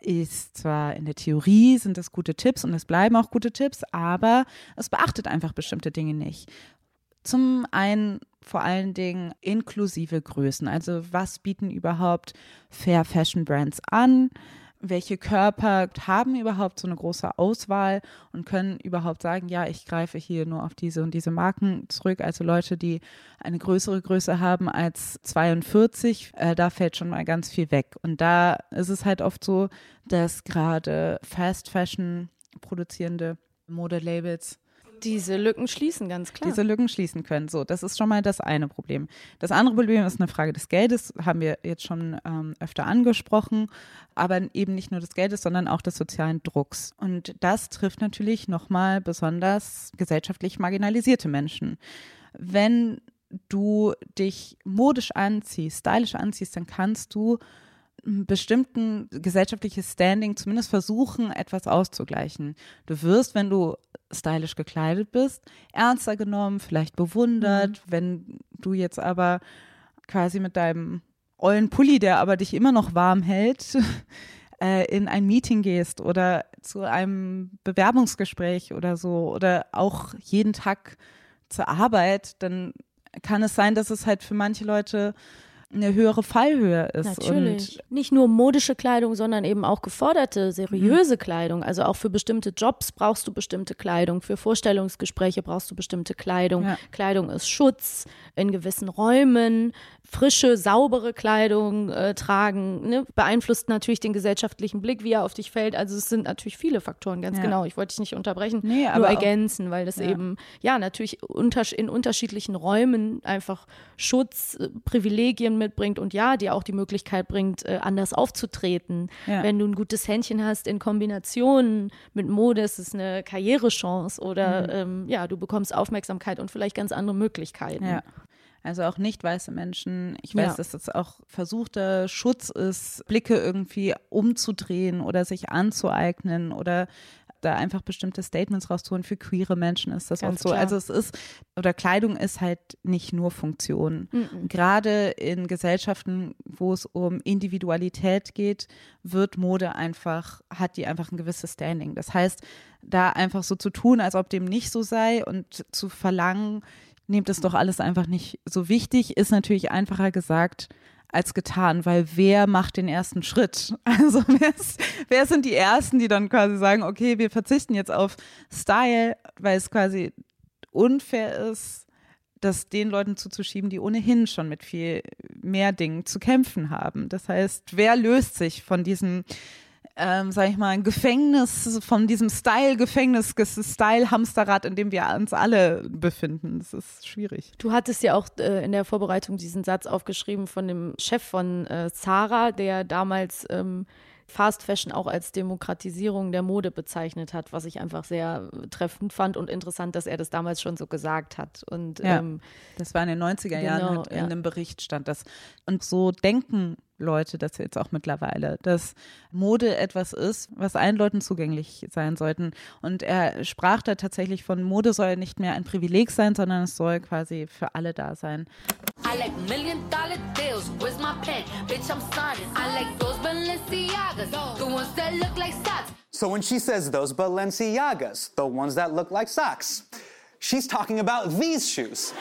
ist zwar in der Theorie sind das gute Tipps und es bleiben auch gute Tipps, aber es beachtet einfach bestimmte Dinge nicht. Zum einen vor allen Dingen inklusive Größen. Also was bieten überhaupt Fair Fashion Brands an? Welche Körper haben überhaupt so eine große Auswahl und können überhaupt sagen, ja, ich greife hier nur auf diese und diese Marken zurück. Also Leute, die eine größere Größe haben als 42, äh, da fällt schon mal ganz viel weg. Und da ist es halt oft so, dass gerade Fast Fashion produzierende Modelabels Diese Lücken schließen, ganz klar. diese Lücken schließen können. So, das ist schon mal das eine Problem. Das andere Problem ist eine Frage des Geldes, haben wir jetzt schon ähm, öfter angesprochen, aber eben nicht nur des Geldes, sondern auch des sozialen Drucks. Und das trifft natürlich nochmal besonders gesellschaftlich marginalisierte Menschen. Wenn du dich modisch anziehst, stylisch anziehst, dann kannst du bestimmten gesellschaftliches Standing zumindest versuchen, etwas auszugleichen. Du wirst, wenn du stylisch gekleidet bist, ernster genommen, vielleicht bewundert. Wenn du jetzt aber quasi mit deinem ollen Pulli, der aber dich immer noch warm hält, äh, in ein Meeting gehst oder zu einem Bewerbungsgespräch oder so oder auch jeden Tag zur Arbeit, dann kann es sein, dass es halt für manche Leute eine höhere Fallhöhe ist. Natürlich. Und Nicht nur modische Kleidung, sondern eben auch geforderte, Mhm. seriöse Kleidung. Also auch für bestimmte Jobs brauchst du bestimmte Kleidung, für Vorstellungsgespräche brauchst du bestimmte Kleidung. Ja. Kleidung ist Schutz in gewissen Räumen. Frische, saubere Kleidung äh, tragen ne? beeinflusst natürlich den gesellschaftlichen Blick, wie er auf dich fällt. Also es sind natürlich viele Faktoren, ganz Ja. genau. Ich wollte dich nicht unterbrechen, Nee, nur aber auch- ergänzen, weil das Ja. eben ja natürlich untersch in unterschiedlichen Räumen einfach Schutz, äh, Privilegien mitbringt und ja, dir auch die Möglichkeit bringt, äh, anders aufzutreten. Ja. Wenn du ein gutes Händchen hast in Kombination mit Mode, ist es eine Karrierechance oder ähm, ja, du bekommst Aufmerksamkeit und vielleicht ganz andere Möglichkeiten. Ja. Also auch nicht weiße Menschen. Ich weiß, Ja. dass das auch versuchter Schutz ist, Blicke irgendwie umzudrehen oder sich anzueignen oder da einfach bestimmte Statements rauszuholen. Für queere Menschen ist das Ganz auch so. klar. Also es ist, oder Kleidung ist halt nicht nur Funktion. Gerade in Gesellschaften, wo es um Individualität geht, wird Mode einfach, hat die einfach ein gewisses Standing. Das heißt, da einfach so zu tun, als ob dem nicht so sei und zu verlangen, nehmt es doch alles einfach nicht so wichtig, ist natürlich einfacher gesagt als getan, weil wer macht den ersten Schritt? Also wer, ist, wer sind die Ersten, die dann quasi sagen, okay, wir verzichten jetzt auf Style, weil es quasi unfair ist, das den Leuten zuzuschieben, die ohnehin schon mit viel mehr Dingen zu kämpfen haben. Das heißt, wer löst sich von diesem ähm, sag ich mal, ein Gefängnis, von diesem Style-Gefängnis, Style-Hamsterrad, in dem wir uns alle befinden. Das ist schwierig. Du hattest ja auch äh, in der Vorbereitung diesen Satz aufgeschrieben von dem Chef von äh, Zara, der damals ähm, Fast Fashion auch als Demokratisierung der Mode bezeichnet hat, was ich einfach sehr äh, treffend fand und interessant, dass er das damals schon so gesagt hat. Und Ja. ähm, Das war in den 90er Jahren, Genau, mit, in ja. einem Bericht stand das. Und so denken Leute das jetzt auch mittlerweile, dass Mode etwas ist, was allen Leuten zugänglich sein sollten. Und er sprach da tatsächlich von, Mode soll nicht mehr ein Privileg sein, sondern es soll quasi für alle da sein. I like million dollar deals. Where's my pen? Bitch, I'm signing. I like those Balenciagas, the ones that look like socks. So when she says those Balenciagas, the ones that look like socks, she's talking about these shoes,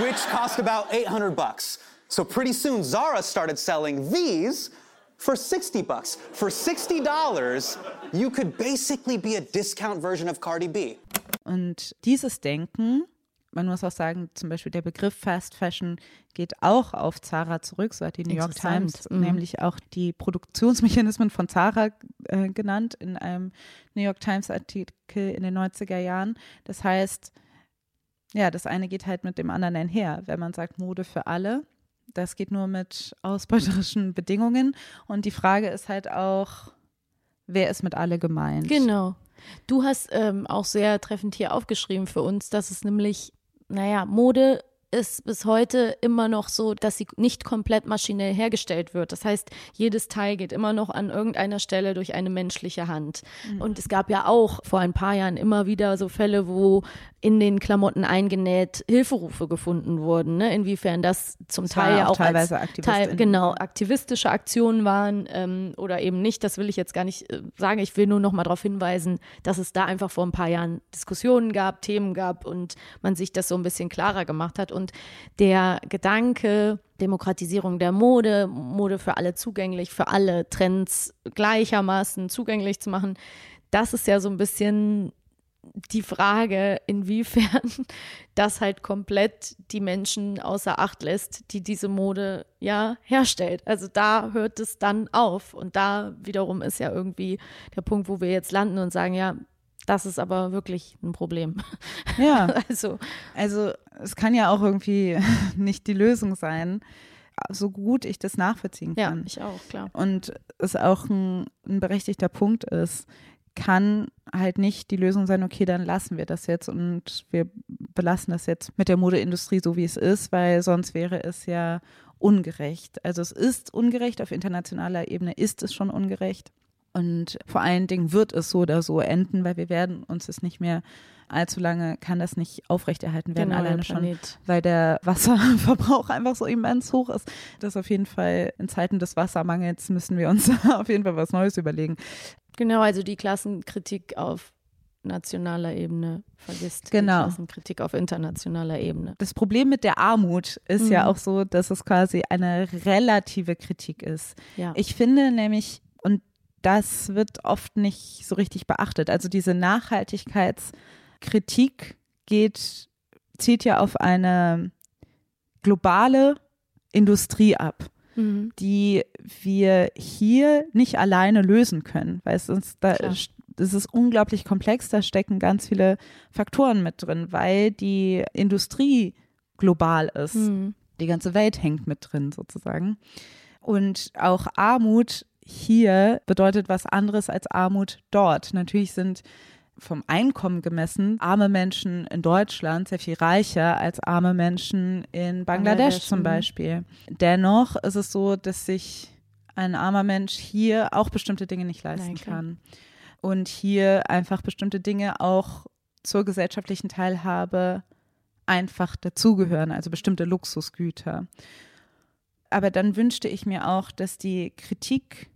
which cost about 800 bucks. So pretty soon Zara started selling these for 60 bucks. For $60, you could basically be a discount version of Cardi B. Und dieses Denken, man muss auch sagen, zum Beispiel der Begriff Fast Fashion geht auch auf Zara zurück, so hat die New York. Times Mhm. nämlich auch die Produktionsmechanismen von Zara äh, genannt in einem New York Times Artikel in den 90er Jahren. Das heißt, ja, das eine geht halt mit dem anderen einher. Wenn man sagt Mode für alle, das geht nur mit ausbeuterischen Bedingungen. Und die Frage ist halt auch, wer ist mit alle gemeint? Genau. Du hast ähm, auch sehr treffend hier aufgeschrieben für uns, dass es nämlich, naja, Mode ist bis heute immer noch so, dass sie nicht komplett maschinell hergestellt wird. Das heißt, jedes Teil geht immer noch an irgendeiner Stelle durch eine menschliche Hand. Und es gab ja auch vor ein paar Jahren immer wieder so Fälle, wo in den Klamotten eingenäht Hilferufe gefunden wurden. Ne? Inwiefern das zum Das Teil ja auch auch teilweise Teil, genau aktivistische Aktionen waren ähm, oder eben nicht. Das will ich jetzt gar nicht äh, sagen. Ich will nur noch mal darauf hinweisen, dass es da einfach vor ein paar Jahren Diskussionen gab, Themen gab und man sich das so ein bisschen klarer gemacht hat. Und der Gedanke, Demokratisierung der Mode, Mode für alle zugänglich, für alle Trends gleichermaßen zugänglich zu machen, das ist ja so ein bisschen die Frage, inwiefern das halt komplett die Menschen außer Acht lässt, die diese Mode ja herstellt. Also da hört es dann auf. Und da wiederum ist ja irgendwie der Punkt, wo wir jetzt landen und sagen, ja, das ist aber wirklich ein Problem. Ja. Also, Also es kann ja auch irgendwie nicht die Lösung sein, so gut ich das nachvollziehen ja, kann. ich auch, klar. Und es auch ein, ein berechtigter Punkt ist, kann halt nicht die Lösung sein, okay, dann lassen wir das jetzt und wir belassen das jetzt mit der Modeindustrie so, wie es ist, weil sonst wäre es ja ungerecht. Also es ist ungerecht, auf internationaler Ebene ist es schon ungerecht. Und vor allen Dingen wird es so oder so enden, weil wir werden uns es nicht mehr allzu lange, kann das nicht aufrechterhalten werden, Genau, alleine schon, weil der Wasserverbrauch einfach so immens hoch ist. Das auf jeden Fall in Zeiten des Wassermangels müssen wir uns auf jeden Fall was Neues überlegen. Genau, also die Klassenkritik auf nationaler Ebene vergisst Genau. die Klassenkritik auf internationaler Ebene. Das Problem mit der Armut ist ja Mhm. auch so, dass es quasi eine relative Kritik ist. Ja. Ich finde nämlich, und das wird oft nicht so richtig beachtet, also diese Nachhaltigkeitskritik geht, zielt ja auf eine globale Industrie ab, Mhm. die wir hier nicht alleine lösen können, weil es ist, da, Klar. es ist unglaublich komplex, da stecken ganz viele Faktoren mit drin, weil die Industrie global ist. Mhm. Die ganze Welt hängt mit drin sozusagen. Und auch Armut hier bedeutet was anderes als Armut dort. Natürlich sind vom Einkommen gemessen arme Menschen in Deutschland sehr viel reicher als arme Menschen in Bangladesch, Bangladesch, zum mhm. Beispiel. Dennoch ist es so, dass sich ein armer Mensch hier auch bestimmte Dinge nicht leisten Nein, kann. und hier einfach bestimmte Dinge auch zur gesellschaftlichen Teilhabe einfach dazugehören, also bestimmte Luxusgüter. Aber dann wünschte ich mir auch, dass die Kritik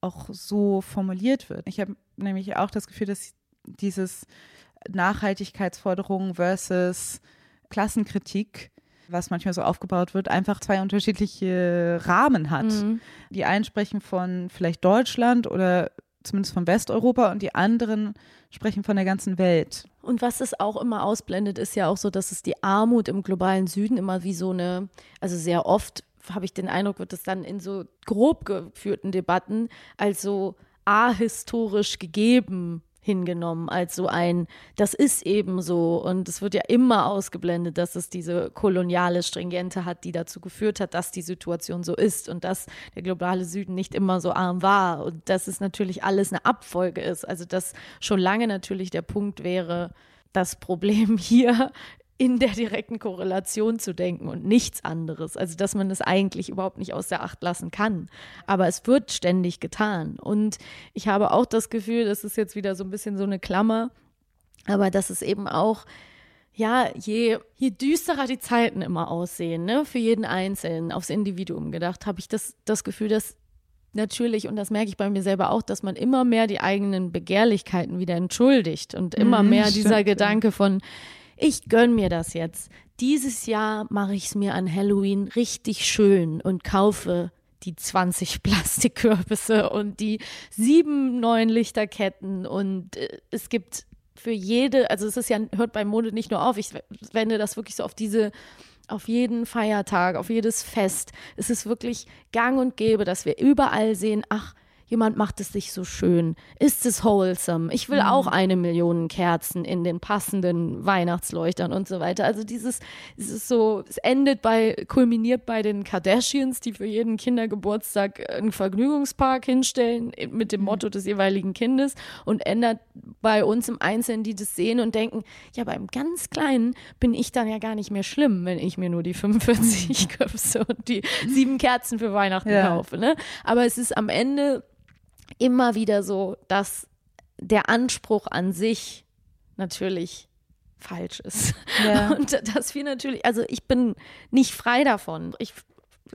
auch so formuliert wird. Ich habe nämlich auch das Gefühl, dass dieses Nachhaltigkeitsforderungen versus Klassenkritik, was manchmal so aufgebaut wird, einfach zwei unterschiedliche Rahmen hat. Mhm. Die einen sprechen von vielleicht Deutschland oder zumindest von Westeuropa und die anderen sprechen von der ganzen Welt. Und was es auch immer ausblendet, ist ja auch so, dass es die Armut im globalen Süden immer wie so eine, also sehr oft habe ich den Eindruck, wird es dann in so grob geführten Debatten als so ahistorisch gegeben hingenommen als so ein, das ist eben so. Und es wird ja immer ausgeblendet, dass es diese koloniale Stringente hat, die dazu geführt hat, dass die Situation so ist und dass der globale Süden nicht immer so arm war und dass es natürlich alles eine Abfolge ist. Also dass schon lange natürlich der Punkt wäre, das Problem hier in der direkten Korrelation zu denken und nichts anderes. Also, dass man das eigentlich überhaupt nicht aus der Acht lassen kann. Aber es wird ständig getan. Und ich habe auch das Gefühl, das ist jetzt wieder so ein bisschen so eine Klammer, aber dass es eben auch ja, je, je düsterer die Zeiten immer aussehen, ne, für jeden Einzelnen, aufs Individuum gedacht, habe ich das, das Gefühl, dass natürlich, und das merke ich bei mir selber auch, dass man immer mehr die eigenen Begehrlichkeiten wieder entschuldigt und immer Mhm, mehr dieser. Gedanke von, ich gönn mir das jetzt. Dieses Jahr mache ich es mir an Halloween richtig schön und kaufe die 20 Plastikkürbisse und die sieben neuen Lichterketten und äh, es gibt für jede, also es ist ja, hört bei Mode nicht nur auf, ich wende das wirklich so auf diese, auf jeden Feiertag, auf jedes Fest. Es ist wirklich gang und gäbe, dass wir überall sehen, ach, jemand macht es sich so schön. Ist es wholesome? Ich will auch eine Million Kerzen in den passenden Weihnachtsleuchtern und so weiter. Also dieses, es ist so, es endet bei, kulminiert bei den Kardashians, die für jeden Kindergeburtstag einen Vergnügungspark hinstellen mit dem Motto des jeweiligen Kindes und ändert bei uns im Einzelnen, die das sehen und denken, ja, beim ganz Kleinen bin ich dann ja gar nicht mehr schlimm, wenn ich mir nur die 45 Köpfe und die sieben Kerzen für Weihnachten Ja. kaufe. Ne? Aber es ist am Ende immer wieder so, dass der Anspruch an sich natürlich falsch ist. Ja. Und dass wir natürlich, also ich bin nicht frei davon. Ich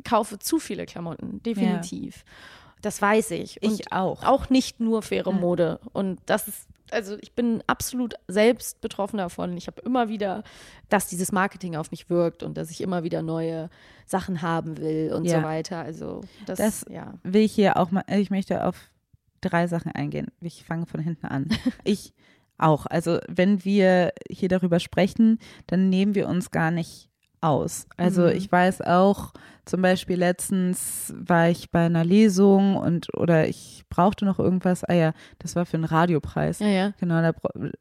kaufe zu viele Klamotten, definitiv. Das weiß ich. Und Ich auch. Auch nicht nur faire Mode. Und das ist, also ich bin absolut selbst betroffen davon. Ich habe immer wieder, dass dieses Marketing auf mich wirkt und dass ich immer wieder neue Sachen haben will und Ja. so weiter. Also das, Das ja. will ich hier auch mal, ich möchte auf drei Sachen eingehen. Ich fange von hinten an. Ich auch. Also wenn wir hier darüber sprechen, dann nehmen wir uns gar nicht aus. Also Mhm. ich weiß auch, zum Beispiel letztens war ich bei einer Lesung und oder ich brauchte noch irgendwas. Ah ja, das war für einen Radiopreis. Ja, ja. Genau, da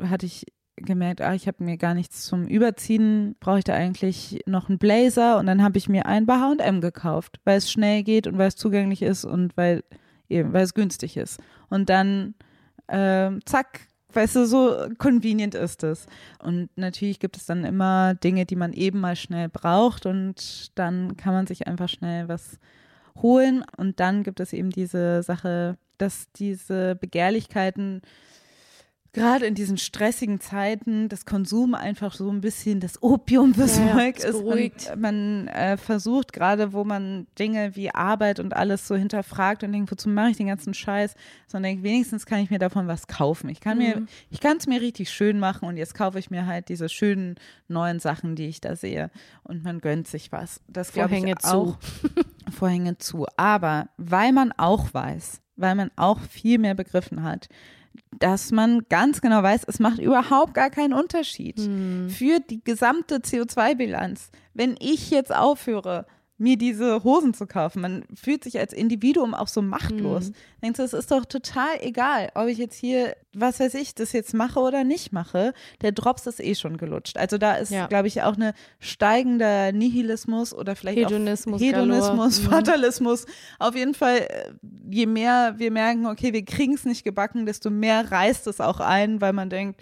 hatte ich gemerkt, ah, ich habe mir gar nichts zum Überziehen, brauche ich da eigentlich noch einen Blazer und dann habe ich mir einen bei H&M gekauft, weil es schnell geht und weil es zugänglich ist und weil weil es günstig ist. Und dann ähm, zack, weißt du, so convenient ist es. Und natürlich gibt es dann immer Dinge, die man eben mal schnell braucht und dann kann man sich einfach schnell was holen und dann gibt es eben diese Sache, dass diese Begehrlichkeiten gerade in diesen stressigen Zeiten das Konsum einfach so ein bisschen das Opium fürs Ja, ja, Volk es ist. beruhigt. Und man äh, versucht gerade, wo man Dinge wie Arbeit und alles so hinterfragt und denkt, wozu mache ich den ganzen Scheiß? Sondern denkt, wenigstens kann ich mir davon was kaufen. Ich kann Mhm. mir, ich kann es mir richtig schön machen und jetzt kaufe ich mir halt diese schönen neuen Sachen, die ich da sehe. Und man gönnt sich was. Das glaube ich Vorhänge zu. auch. Vorhänge zu. Aber weil man auch weiß, weil man auch viel mehr begriffen hat, dass man ganz genau weiß, es macht überhaupt gar keinen Unterschied für die gesamte CO2-Bilanz. Wenn ich jetzt aufhöre, mir diese Hosen zu kaufen, man fühlt sich als Individuum auch so machtlos. Denkst du, es ist doch total egal, ob ich jetzt hier, was weiß ich, das jetzt mache oder nicht mache. Der Drops ist eh schon gelutscht. Also da ist, Ja. glaube ich, auch eine steigender Nihilismus oder vielleicht Hedonismus auch Hedonismus, galore. Mhm. Fatalismus. Auf jeden Fall, äh, je mehr wir merken, okay, wir kriegen es nicht gebacken, desto mehr reißt es auch ein, weil man denkt,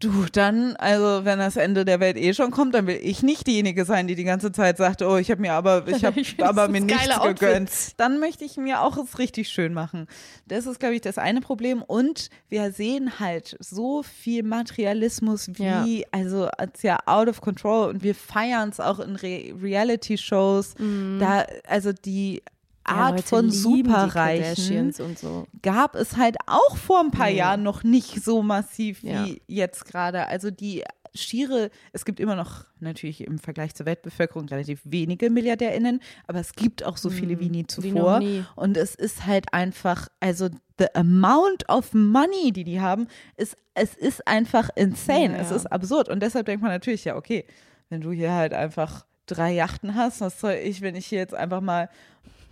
Du, dann, also wenn das Ende der Welt eh schon kommt, dann will ich nicht diejenige sein, die die ganze Zeit sagt, oh, ich habe mir aber, ich habe aber mir nichts Outfits. gegönnt. Dann möchte ich mir auch es richtig schön machen. Das ist, glaube ich, das eine Problem. Und wir sehen halt so viel Materialismus wie, Ja. also ist ja out of control und wir feiern es auch in Re Reality-Shows. Da, also die Mhm. Art Leute von Superreichen so. gab es halt auch vor ein paar. Jahren noch nicht so massiv wie jetzt gerade. Also die schiere, es gibt immer noch natürlich im Vergleich zur Weltbevölkerung relativ wenige MilliardärInnen, aber es gibt auch so viele wie nie. Wie zuvor. noch nie. Und es ist halt einfach, also the amount of money, die die haben, ist, es ist einfach insane. Ja, Es ja. ist absurd. Und deshalb denkt man natürlich, ja, okay, wenn du hier halt einfach drei Yachten hast, was soll ich, wenn ich hier jetzt einfach mal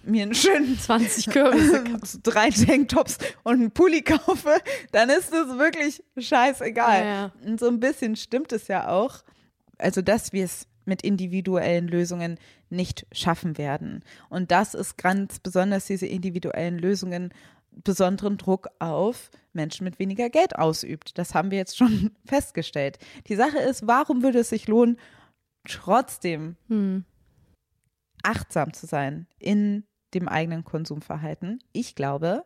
mir einen schönen 20 Kürbisse. drei Tanktops und einen Pulli kaufe, dann ist es wirklich scheißegal. Ja, ja. Und so ein bisschen stimmt es ja auch. Also, dass wir es mit individuellen Lösungen nicht schaffen werden. Und das ist ganz besonders diese individuellen Lösungen besonderen Druck auf Menschen mit weniger Geld ausübt. Das haben wir jetzt schon festgestellt. Die Sache ist, warum würde es sich lohnen, trotzdem Hm. achtsam zu sein in dem eigenen Konsumverhalten. Ich glaube,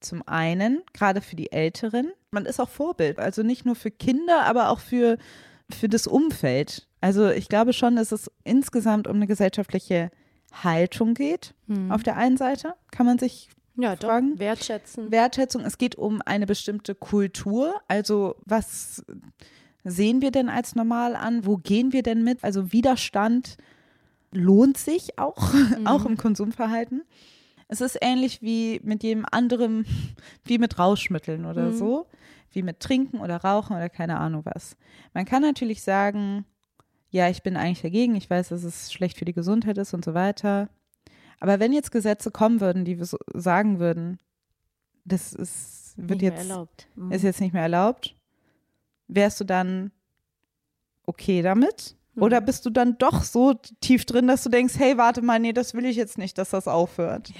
zum einen, gerade für die Älteren, man ist auch Vorbild, also nicht nur für Kinder, aber auch für, für das Umfeld. Also ich glaube schon, dass es insgesamt um eine gesellschaftliche Haltung geht. Auf der einen Seite kann man sich Ja, doch. Fragen? Wertschätzen. Wertschätzung, es geht um eine bestimmte Kultur. Also was sehen wir denn als normal an? Wo gehen wir denn mit? Also Widerstand lohnt sich auch, auch im Konsumverhalten. Es ist ähnlich wie mit jedem anderen, wie mit Rauschmitteln oder so, wie mit Trinken oder Rauchen oder keine Ahnung was. Man kann natürlich sagen, ja, ich bin eigentlich dagegen, ich weiß, dass es schlecht für die Gesundheit ist und so weiter. Aber wenn jetzt Gesetze kommen würden, die so sagen würden, das ist, wird jetzt. Mhm. ist jetzt nicht mehr erlaubt, wärst du dann okay damit? Mhm. Oder bist du dann doch so tief drin, dass du denkst, hey, warte mal, nee, das will ich jetzt nicht, dass das aufhört.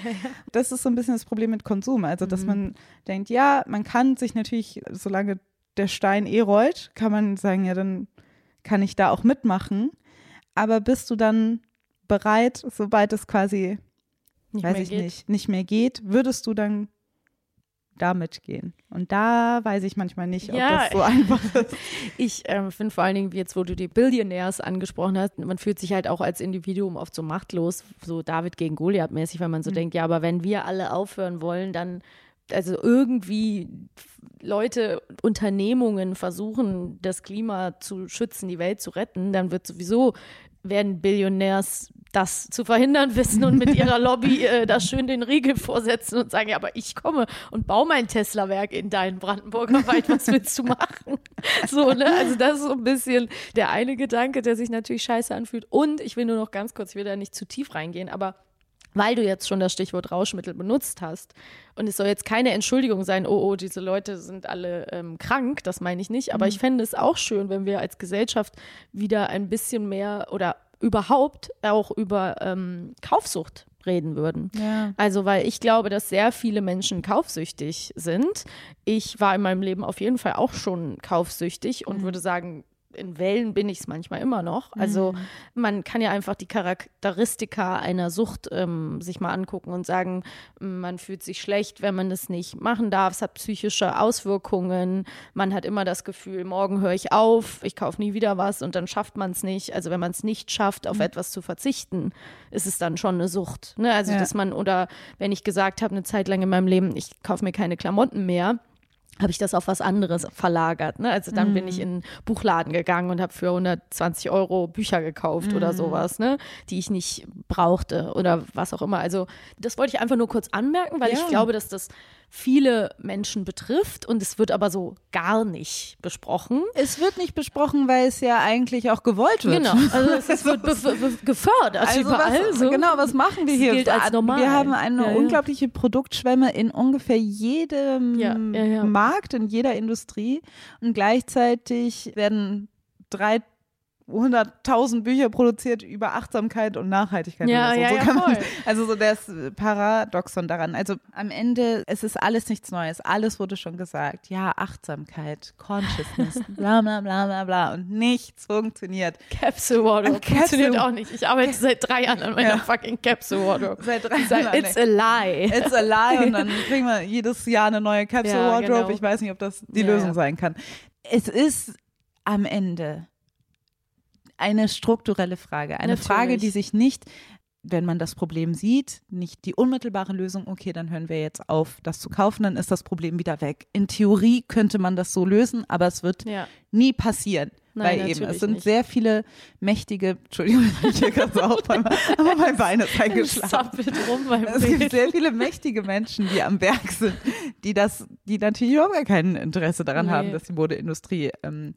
Das ist so ein bisschen das Problem mit Konsum. Also, dass Mhm. man denkt, ja, man kann sich natürlich, solange der Stein eh rollt, kann man sagen, ja, dann kann ich da auch mitmachen. Aber bist du dann bereit, sobald es quasi, Nicht weiß ich geht. nicht, nicht mehr geht, würdest du dann da mitgehen? Und da weiß ich manchmal nicht, ob Ja. das so einfach ist. Ich ähm, finde vor allen Dingen, jetzt, wo du die Billionaires angesprochen hast, man fühlt sich halt auch als Individuum oft so machtlos, so David gegen Goliath mäßig, weil man so denkt, ja, aber wenn wir alle aufhören wollen, dann also irgendwie Leute, Unternehmungen versuchen, das Klima zu schützen, die Welt zu retten, dann wird sowieso werden Billionärs das zu verhindern wissen und mit ihrer Lobby äh, da schön den Riegel vorsetzen und sagen, ja, aber ich komme und baue mein Tesla-Werk in deinen Brandenburger Wald, was willst du machen? So, ne? Also das ist so ein bisschen der eine Gedanke, der sich natürlich scheiße anfühlt. Und ich will nur noch ganz kurz, ich will da nicht zu tief reingehen, aber weil du jetzt schon das Stichwort Rauschmittel benutzt hast. Und es soll jetzt keine Entschuldigung sein, oh, oh, diese Leute sind alle ähm, krank, das meine ich nicht. Aber ich fände es auch schön, wenn wir als Gesellschaft wieder ein bisschen mehr oder überhaupt auch über ähm, Kaufsucht reden würden. Ja. Also, weil ich glaube, dass sehr viele Menschen kaufsüchtig sind. Ich war in meinem Leben auf jeden Fall auch schon kaufsüchtig und würde sagen, in Wellen bin ich es manchmal immer noch. Also man kann ja einfach die Charakteristika einer Sucht ähm, sich mal angucken und sagen, man fühlt sich schlecht, wenn man es nicht machen darf. Es hat psychische Auswirkungen. Man hat immer das Gefühl, morgen höre ich auf, ich kaufe nie wieder was und dann schafft man es nicht. Also wenn man es nicht schafft, auf etwas zu verzichten, ist es dann schon eine Sucht. Ne? Also Ja. dass man, oder wenn ich gesagt habe, eine Zeit lang in meinem Leben, ich kaufe mir keine Klamotten mehr, habe ich das auf was anderes verlagert. Ne? Also dann bin ich in einen Buchladen gegangen und habe für 120 Euro Bücher gekauft oder sowas, ne? die ich nicht brauchte oder was auch immer. Also das wollte ich einfach nur kurz anmerken, weil ich Ja. glaube, dass das viele Menschen betrifft und es wird aber so gar nicht besprochen. Es wird nicht besprochen, weil es ja eigentlich auch gewollt wird. Genau, also es, es wird be be gefördert Also überall. was, so. Genau, was machen wir hier? gilt als normal. Wir haben eine Ja, ja. unglaubliche Produktschwemme in ungefähr jedem ja. Markt, in jeder Industrie. Und gleichzeitig werden drei 100.000 Bücher produziert über Achtsamkeit und Nachhaltigkeit. Ja, so. ja, so ja, kann man, also so das Paradoxon daran. Also am Ende, es ist alles nichts Neues. Alles wurde schon gesagt. Ja, Achtsamkeit, Consciousness, bla bla bla bla bla. Und nichts funktioniert. Capsule Wardrobe Capsule- funktioniert auch nicht. Ich arbeite seit drei Jahren an meiner Ja. fucking Capsule Wardrobe. Seit drei Jahren, It's a lie. It's a lie und dann kriegen wir jedes Jahr eine neue Capsule Ja, Wardrobe. genau. Ich weiß nicht, ob das die Lösung sein kann. Es ist am Ende eine strukturelle Frage. Eine Natürlich. Frage, die sich nicht, wenn man das Problem sieht, nicht die unmittelbare Lösung, okay, dann hören wir jetzt auf, das zu kaufen, dann ist das Problem wieder weg. In Theorie könnte man das so lösen, aber es wird Ja. nie passieren. Nein, weil eben, es sind nicht. sehr viele mächtige, Entschuldigung, ich hier gerade so auf, aber mein Bein ist eingeschlafen. Es gibt Reden. sehr viele mächtige Menschen, die am Werk sind, die das, die natürlich überhaupt gar kein Interesse daran Nee. haben, dass die Modeindustrie ähm,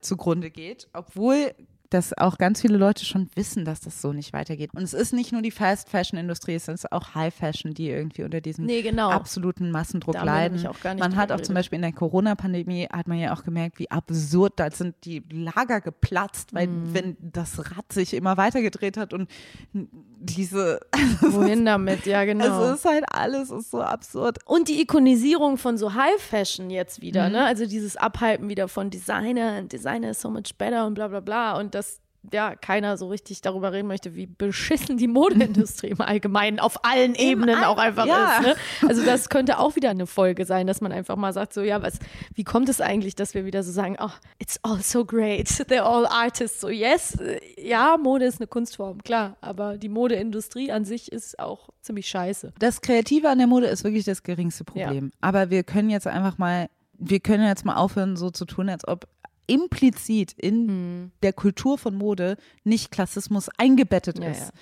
zugrunde geht, obwohl dass auch ganz viele Leute schon wissen, dass das so nicht weitergeht. Und es ist nicht nur die Fast-Fashion-Industrie, es ist auch High-Fashion, die irgendwie unter diesem Nee, genau. absoluten Massendruck Da leiden. nämlich auch gar nicht man hat auch zum geredet. Beispiel in der Corona-Pandemie, hat man ja auch gemerkt, wie absurd, da sind die Lager geplatzt, weil Mhm. wenn das Rad sich immer weiter gedreht hat und diese, Wohin damit? Ja, genau. es ist halt alles, ist so absurd. Und die Ikonisierung von so High Fashion jetzt wieder, Mhm. ne? Also dieses Abhypen wieder von Designer, Designer is so much better und bla bla bla. Und dass ja keiner so richtig darüber reden möchte, wie beschissen die Modeindustrie im Allgemeinen auf allen Ebenen All- auch einfach ja. ist. Ne? Also das könnte auch wieder eine Folge sein, dass man einfach mal sagt, so ja, was, wie kommt es eigentlich, dass wir wieder so sagen, oh, it's all so great, they're all artists. So yes, ja, Mode ist eine Kunstform, klar, aber die Modeindustrie an sich ist auch ziemlich scheiße. Das Kreative an der Mode ist wirklich das geringste Problem. Aber wir können jetzt einfach mal, wir können jetzt mal aufhören, so zu tun, als ob implizit in Hm. der Kultur von Mode nicht Klassismus eingebettet Ja, ist.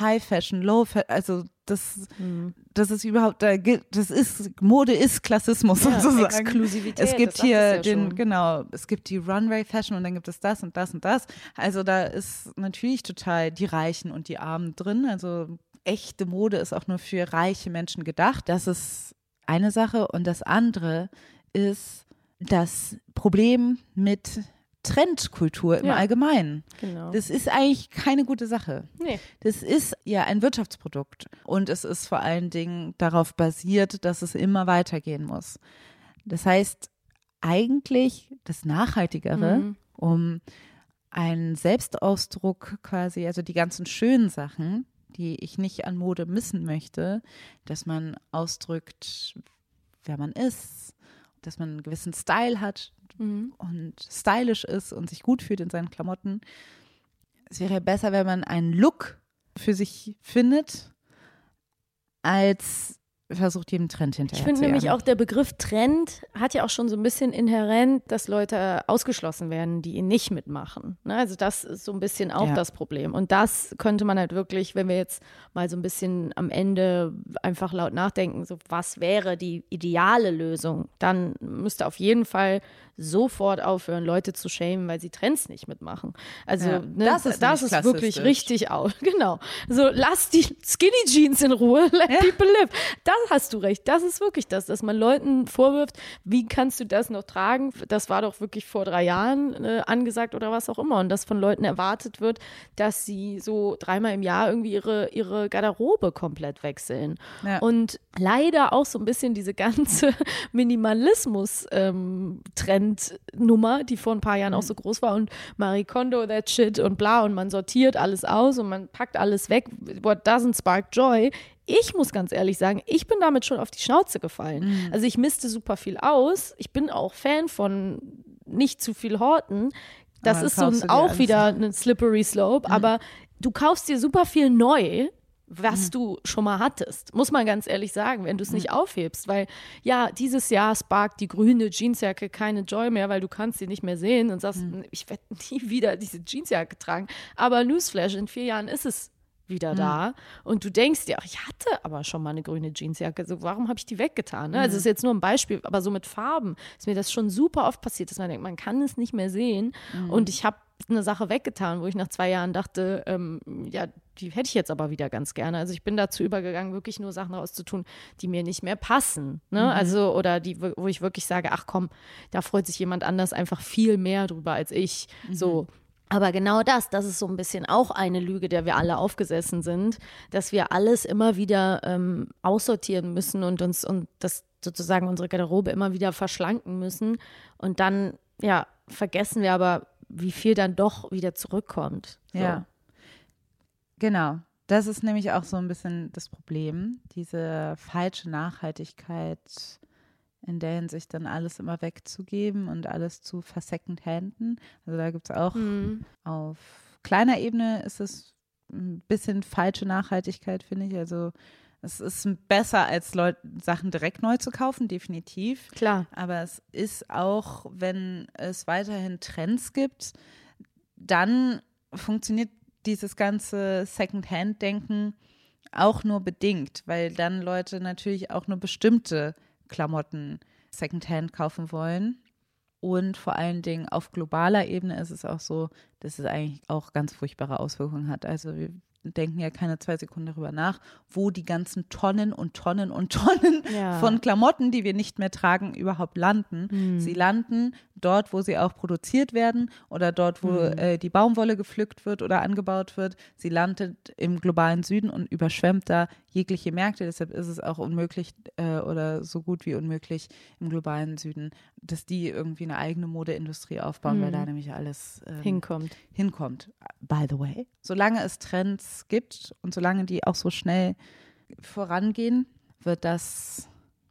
High Fashion, Low Fashion, also das, Hm. das ist überhaupt, das ist, Mode ist Klassismus Ja, sozusagen. Exklusivität, Es gibt hier ja den, genau, es gibt die Runway Fashion und dann gibt es das und das und das. Also da ist natürlich total die Reichen und die Armen drin. Also echte Mode ist auch nur für reiche Menschen gedacht. Das ist eine Sache. Und das andere ist das Problem mit Trendkultur im Ja. Allgemeinen. Genau. Das ist eigentlich keine gute Sache. Nee. Das ist ja ein Wirtschaftsprodukt und es ist vor allen Dingen darauf basiert, dass es immer weitergehen muss. Das heißt, eigentlich das Nachhaltigere, Mhm. um einen Selbstausdruck quasi, also die ganzen schönen Sachen, die ich nicht an Mode missen möchte, dass man ausdrückt, wer man ist, dass man einen gewissen Style hat Mhm. und stylisch ist und sich gut fühlt in seinen Klamotten. Es wäre besser, wenn man einen Look für sich findet, als versucht, jedem Trend Ich hinterher finde zu nämlich auch, der Begriff Trend hat ja auch schon so ein bisschen inhärent, dass Leute ausgeschlossen werden, die ihn nicht mitmachen. Ne? Also das ist so ein bisschen auch Ja. das Problem. Und das könnte man halt wirklich, wenn wir jetzt mal so ein bisschen am Ende einfach laut nachdenken, so was wäre die ideale Lösung, dann müsste auf jeden Fall sofort aufhören, Leute zu schämen, weil sie Trends nicht mitmachen. Also Ja, ne, das ist das ist wirklich richtig aus. Genau. So, lass die Skinny Jeans in Ruhe, let people live. Das hast du recht. Das ist wirklich das, dass man Leuten vorwirft, wie kannst du das noch tragen? Das war doch wirklich vor drei Jahren äh, angesagt oder was auch immer. Und dass von Leuten erwartet wird, dass sie so dreimal im Jahr irgendwie ihre, ihre Garderobe komplett wechseln. Ja. Und leider auch so ein bisschen diese ganze Minimalismus-Trend-Nummer, die vor ein paar Jahren auch so groß war und Marie Kondo, that shit und bla und man sortiert alles aus und man packt alles weg. What doesn't spark joy? Ich muss ganz ehrlich sagen, ich bin damit schon auf die Schnauze gefallen. Also ich misste super viel aus. Ich bin auch Fan von nicht zu viel Horten. Das Aber ist so ein, auch wieder ein slippery slope, aber du kaufst dir super viel neu, was du schon mal hattest, muss man ganz ehrlich sagen, wenn du es nicht aufhebst, weil ja, dieses Jahr sparkt die grüne Jeansjacke keine Joy mehr, weil du kannst sie nicht mehr sehen und sagst, ich werde nie wieder diese Jeansjacke tragen, aber Newsflash, in vier Jahren ist es wieder da und du denkst dir, ach, ich hatte aber schon mal eine grüne Jeansjacke, so warum habe ich die weggetan? Ne? Also das ist jetzt nur ein Beispiel, aber so mit Farben ist mir das schon super oft passiert, dass man denkt, man kann es nicht mehr sehen und ich habe eine Sache weggetan, wo ich nach zwei Jahren dachte, ähm, ja, die hätte ich jetzt aber wieder ganz gerne. Also ich bin dazu übergegangen, wirklich nur Sachen rauszutun, die mir nicht mehr passen. Ne? Also, oder die, wo ich wirklich sage, ach komm, da freut sich jemand anders einfach viel mehr drüber als ich. So. Aber genau das, das ist so ein bisschen auch eine Lüge, der wir alle aufgesessen sind, dass wir alles immer wieder ähm, aussortieren müssen und uns und das sozusagen unsere Garderobe immer wieder verschlanken müssen. Und dann, ja, vergessen wir aber, wie viel dann doch wieder zurückkommt. So. Ja. Genau. Das ist nämlich auch so ein bisschen das Problem, diese falsche Nachhaltigkeit in der Hinsicht dann alles immer wegzugeben und alles zu versecondhanden. Also da gibt es auch Mhm. auf kleiner Ebene ist es ein bisschen falsche Nachhaltigkeit, finde ich. Also es ist besser, als Leut Sachen direkt neu zu kaufen, definitiv. Klar. Aber es ist auch, wenn es weiterhin Trends gibt, dann funktioniert dieses ganze Second-Hand-Denken auch nur bedingt, weil dann Leute natürlich auch nur bestimmte Klamotten Second-Hand kaufen wollen. Und vor allen Dingen auf globaler Ebene ist es auch so, dass es eigentlich auch ganz furchtbare Auswirkungen hat. Also wir denken ja keine zwei Sekunden darüber nach, wo die ganzen Tonnen und Tonnen und Tonnen Ja. von Klamotten, die wir nicht mehr tragen, überhaupt landen. Hm. Sie landen dort, wo sie auch produziert werden oder dort, wo Hm. äh, die Baumwolle gepflückt wird oder angebaut wird. Sie landet im globalen Süden und überschwemmt da jegliche Märkte. Deshalb ist es auch unmöglich äh, oder so gut wie unmöglich im globalen Süden, dass die irgendwie eine eigene Modeindustrie aufbauen, weil da nämlich alles ähm, Hinkommt. hinkommt. By the way, solange es Trends gibt und solange die auch so schnell vorangehen, wird das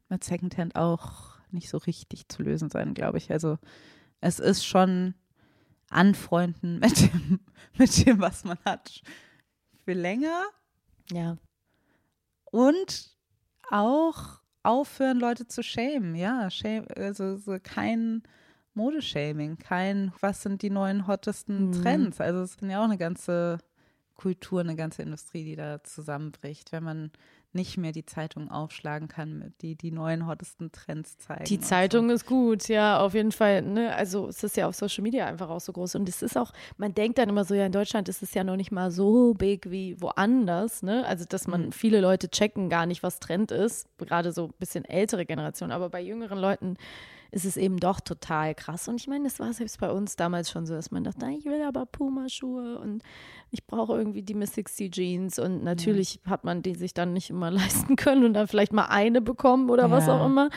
mit Secondhand auch nicht so richtig zu lösen sein, glaube ich. Also es ist schon anfreunden mit dem, mit dem, was man hat, für länger Ja. und auch aufhören, Leute zu schämen. Ja, shame, also so kein Modeshaming, kein, was sind die neuen hottesten Trends. Also es ist ja auch eine ganze Kultur, eine ganze Industrie, die da zusammenbricht, wenn man nicht mehr die Zeitung aufschlagen kann, die die neuen hottesten Trends zeigen. Die Zeitung ist gut, ja, auf jeden Fall. Ne? Also es ist ja auf Social Media einfach auch so groß. Und es ist auch, man denkt dann immer so, ja, in Deutschland ist es ja noch nicht mal so big wie woanders. Ne? Also, dass man viele Leute checken gar nicht, was Trend ist. Gerade so ein bisschen ältere Generation. Aber bei jüngeren Leuten ist es eben doch total krass. Und ich meine, es war selbst bei uns damals schon so, dass man dachte, ich will aber Puma-Schuhe und ich brauche irgendwie die Miss 60 Jeans. Und natürlich hat man die sich dann nicht immer leisten können und dann vielleicht mal eine bekommen oder was Ja. auch immer.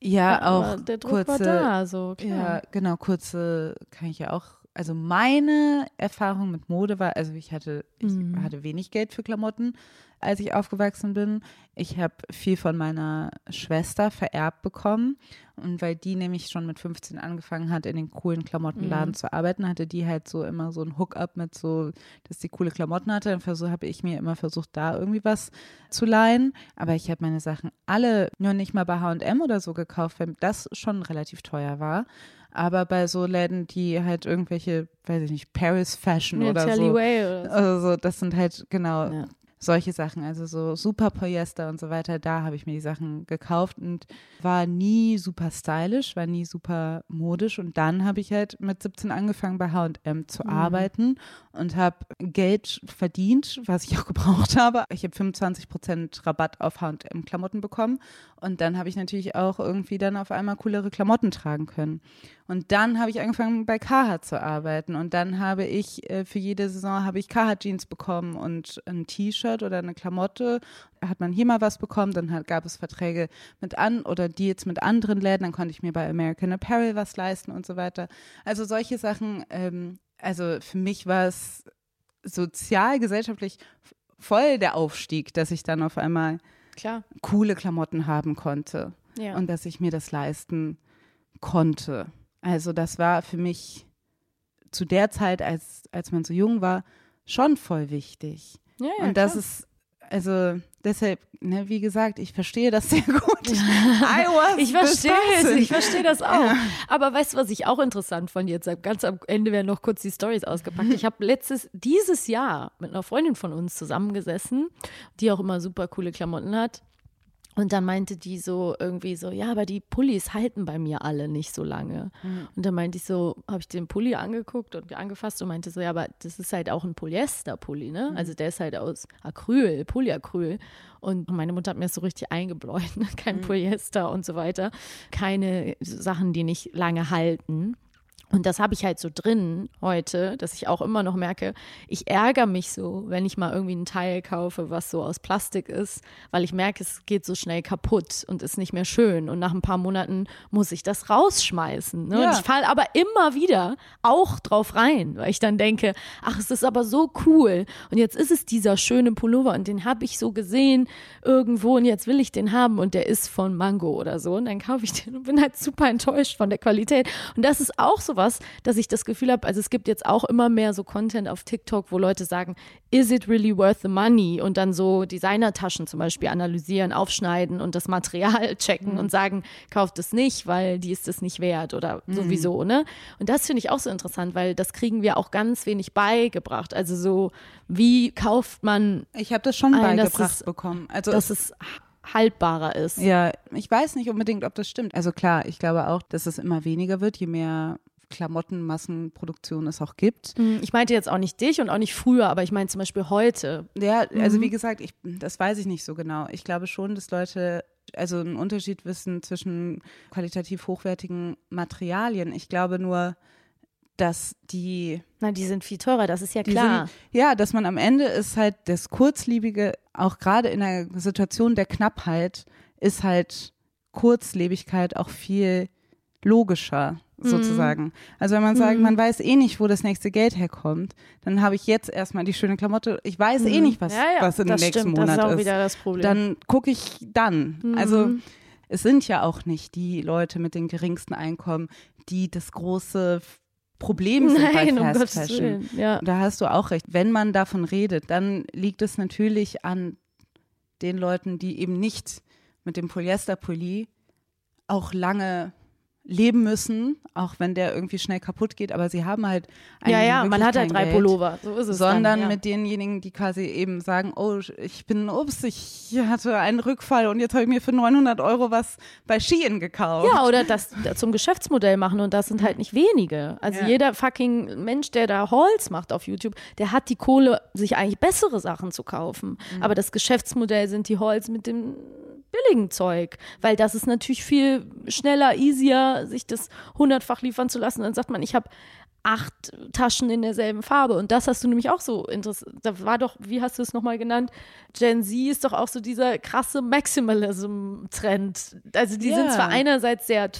Ja, Aber auch der Druck kurze, war da, so klar. Ja, genau, kurze kann ich ja auch. Also meine Erfahrung mit Mode war, also ich hatte, ich Mhm. hatte wenig Geld für Klamotten, als ich aufgewachsen bin. Ich habe viel von meiner Schwester vererbt bekommen. Und weil die nämlich schon mit 15 angefangen hat, in den coolen Klamottenladen Mhm. zu arbeiten, hatte die halt so immer so ein Hookup mit so, dass die coole Klamotten hatte. Dann versuch, habe ich mir immer versucht, da irgendwie was zu leihen. Aber ich habe meine Sachen alle nur nicht mal bei H&M oder so gekauft, weil das schon relativ teuer war. Aber bei so Läden, die halt irgendwelche, weiß ich nicht, Paris Fashion Ja, oder so. Oder so. Also so, das sind halt genau Ja. Solche Sachen, also so super Polyester und so weiter, da habe ich mir die Sachen gekauft und war nie super stylisch, war nie super modisch und dann habe ich halt mit 17 angefangen bei H&M zu arbeiten und habe Geld verdient, was ich auch gebraucht habe. Ich habe 25% Rabatt auf H&M Klamotten bekommen und dann habe ich natürlich auch irgendwie dann auf einmal coolere Klamotten tragen können. Und dann habe ich angefangen bei Carhartt zu arbeiten und dann habe ich äh, für jede Saison habe ich Carhartt Jeans bekommen und ein T-Shirt oder eine Klamotte. Hat man hier mal was bekommen, dann hat, gab es Verträge mit an oder Deals mit anderen Läden, dann konnte ich mir bei American Apparel was leisten und so weiter. Also solche Sachen, ähm, also für mich war es sozial, gesellschaftlich voll der Aufstieg, dass ich dann auf einmal Klar. coole Klamotten haben konnte Ja. und dass ich mir das leisten konnte. Also das war für mich zu der Zeit, als, als man so jung war, schon voll wichtig. Ja, ja, und das klar. ist, also deshalb, ne, wie gesagt, ich verstehe das sehr gut. I was Ich verstehe es, ich verstehe das auch. Aber weißt du, was ich auch interessant fand jetzt? Ganz am Ende werden noch kurz die Stories ausgepackt. Ich habe letztes, dieses Jahr mit einer Freundin von uns zusammengesessen, die auch immer super coole Klamotten hat. Und dann meinte die so irgendwie so, ja, aber die Pullis halten bei mir alle nicht so lange. Und dann meinte ich so, habe ich den Pulli angeguckt und angefasst und meinte so, ja, aber das ist halt auch ein Polyester-Pulli, ne? Also der ist halt aus Acryl, Polyacryl. Und meine Mutter hat mir das so richtig eingebläut, ne? kein Polyester und so weiter. Keine Sachen, die nicht lange halten. Und das habe ich halt so drin heute, dass ich auch immer noch merke, ich ärgere mich so, wenn ich mal irgendwie ein Teil kaufe, was so aus Plastik ist, weil ich merke, es geht so schnell kaputt und ist nicht mehr schön. Und nach ein paar Monaten muss ich das rausschmeißen. Ne? Ja. Und ich falle aber immer wieder auch drauf rein, weil ich dann denke, ach, es ist aber so cool. Und jetzt ist es dieser schöne Pullover und den habe ich so gesehen irgendwo und jetzt will ich den haben und der ist von Mango oder so. Und dann kaufe ich den und bin halt super enttäuscht von der Qualität. Und das ist auch so was, dass ich das Gefühl habe, also es gibt jetzt auch immer mehr so Content auf TikTok, wo Leute sagen, is it really worth the money? Und dann so Designertaschen zum Beispiel analysieren, aufschneiden und das Material checken und sagen, kauft es nicht, weil die ist es nicht wert oder sowieso, ne? Und das finde ich auch so interessant, weil das kriegen wir auch ganz wenig beigebracht. Also so, wie kauft man, Ich habe das schon Ein, beigebracht es- bekommen. Also dass es haltbarer ist? Ja, ich weiß nicht unbedingt, ob das stimmt. Also klar, ich glaube auch, dass es immer weniger wird, je mehr Klamottenmassenproduktion es auch gibt. Hm, Ich meinte jetzt auch nicht dich und auch nicht früher, aber ich meine zum Beispiel heute. Ja, also wie gesagt, ich, das weiß ich nicht so genau. Ich glaube schon, dass Leute also einen Unterschied wissen zwischen qualitativ hochwertigen Materialien. Ich glaube nur, dass die Na, die sind viel teurer, das ist ja klar. Sind, ja, dass man am Ende ist halt das Kurzlebige, auch gerade in einer Situation der Knappheit, ist halt Kurzlebigkeit auch viel logischer Mhm. sozusagen. Also wenn man sagt, man weiß eh nicht, wo das nächste Geld herkommt, dann habe ich jetzt erstmal die schöne Klamotte. Ich weiß eh nicht, was, Mhm. ja, ja, was im das nächsten stimmt, Monat das ist auch ist. wieder das Problem. Dann gucke ich dann. Mhm. Also es sind ja auch nicht die Leute mit den geringsten Einkommen, die das große Problem sind Nein, bei um Fast Gottes Fashion. Ja. Da hast du auch recht. Wenn man davon redet, dann liegt es natürlich an den Leuten, die eben nicht mit dem Polyesterpulli auch lange leben müssen, auch wenn der irgendwie schnell kaputt geht, aber sie haben halt Ja, ja, wirklich man hat halt drei Geld, Pullover. So ist es. Sondern dann, ja. mit denjenigen, die quasi eben sagen, oh, ich bin, ups, ich hatte einen Rückfall und jetzt habe ich mir für 900 Euro was bei Shein gekauft. Ja, oder das zum Geschäftsmodell machen und das sind halt nicht wenige. Also Ja. jeder fucking Mensch, der da Halls macht auf YouTube, der hat die Kohle, sich eigentlich bessere Sachen zu kaufen. Mhm. Aber das Geschäftsmodell sind die Halls mit dem billigen Zeug, weil das ist natürlich viel schneller, easier, sich das hundertfach liefern zu lassen. Dann sagt man, ich habe acht Taschen in derselben Farbe. Und das hast du nämlich auch so interessant. Da war doch, wie hast du es nochmal genannt? Gen Z ist doch auch so dieser krasse Maximalism-Trend. Also die sind Ja. zwar einerseits sehr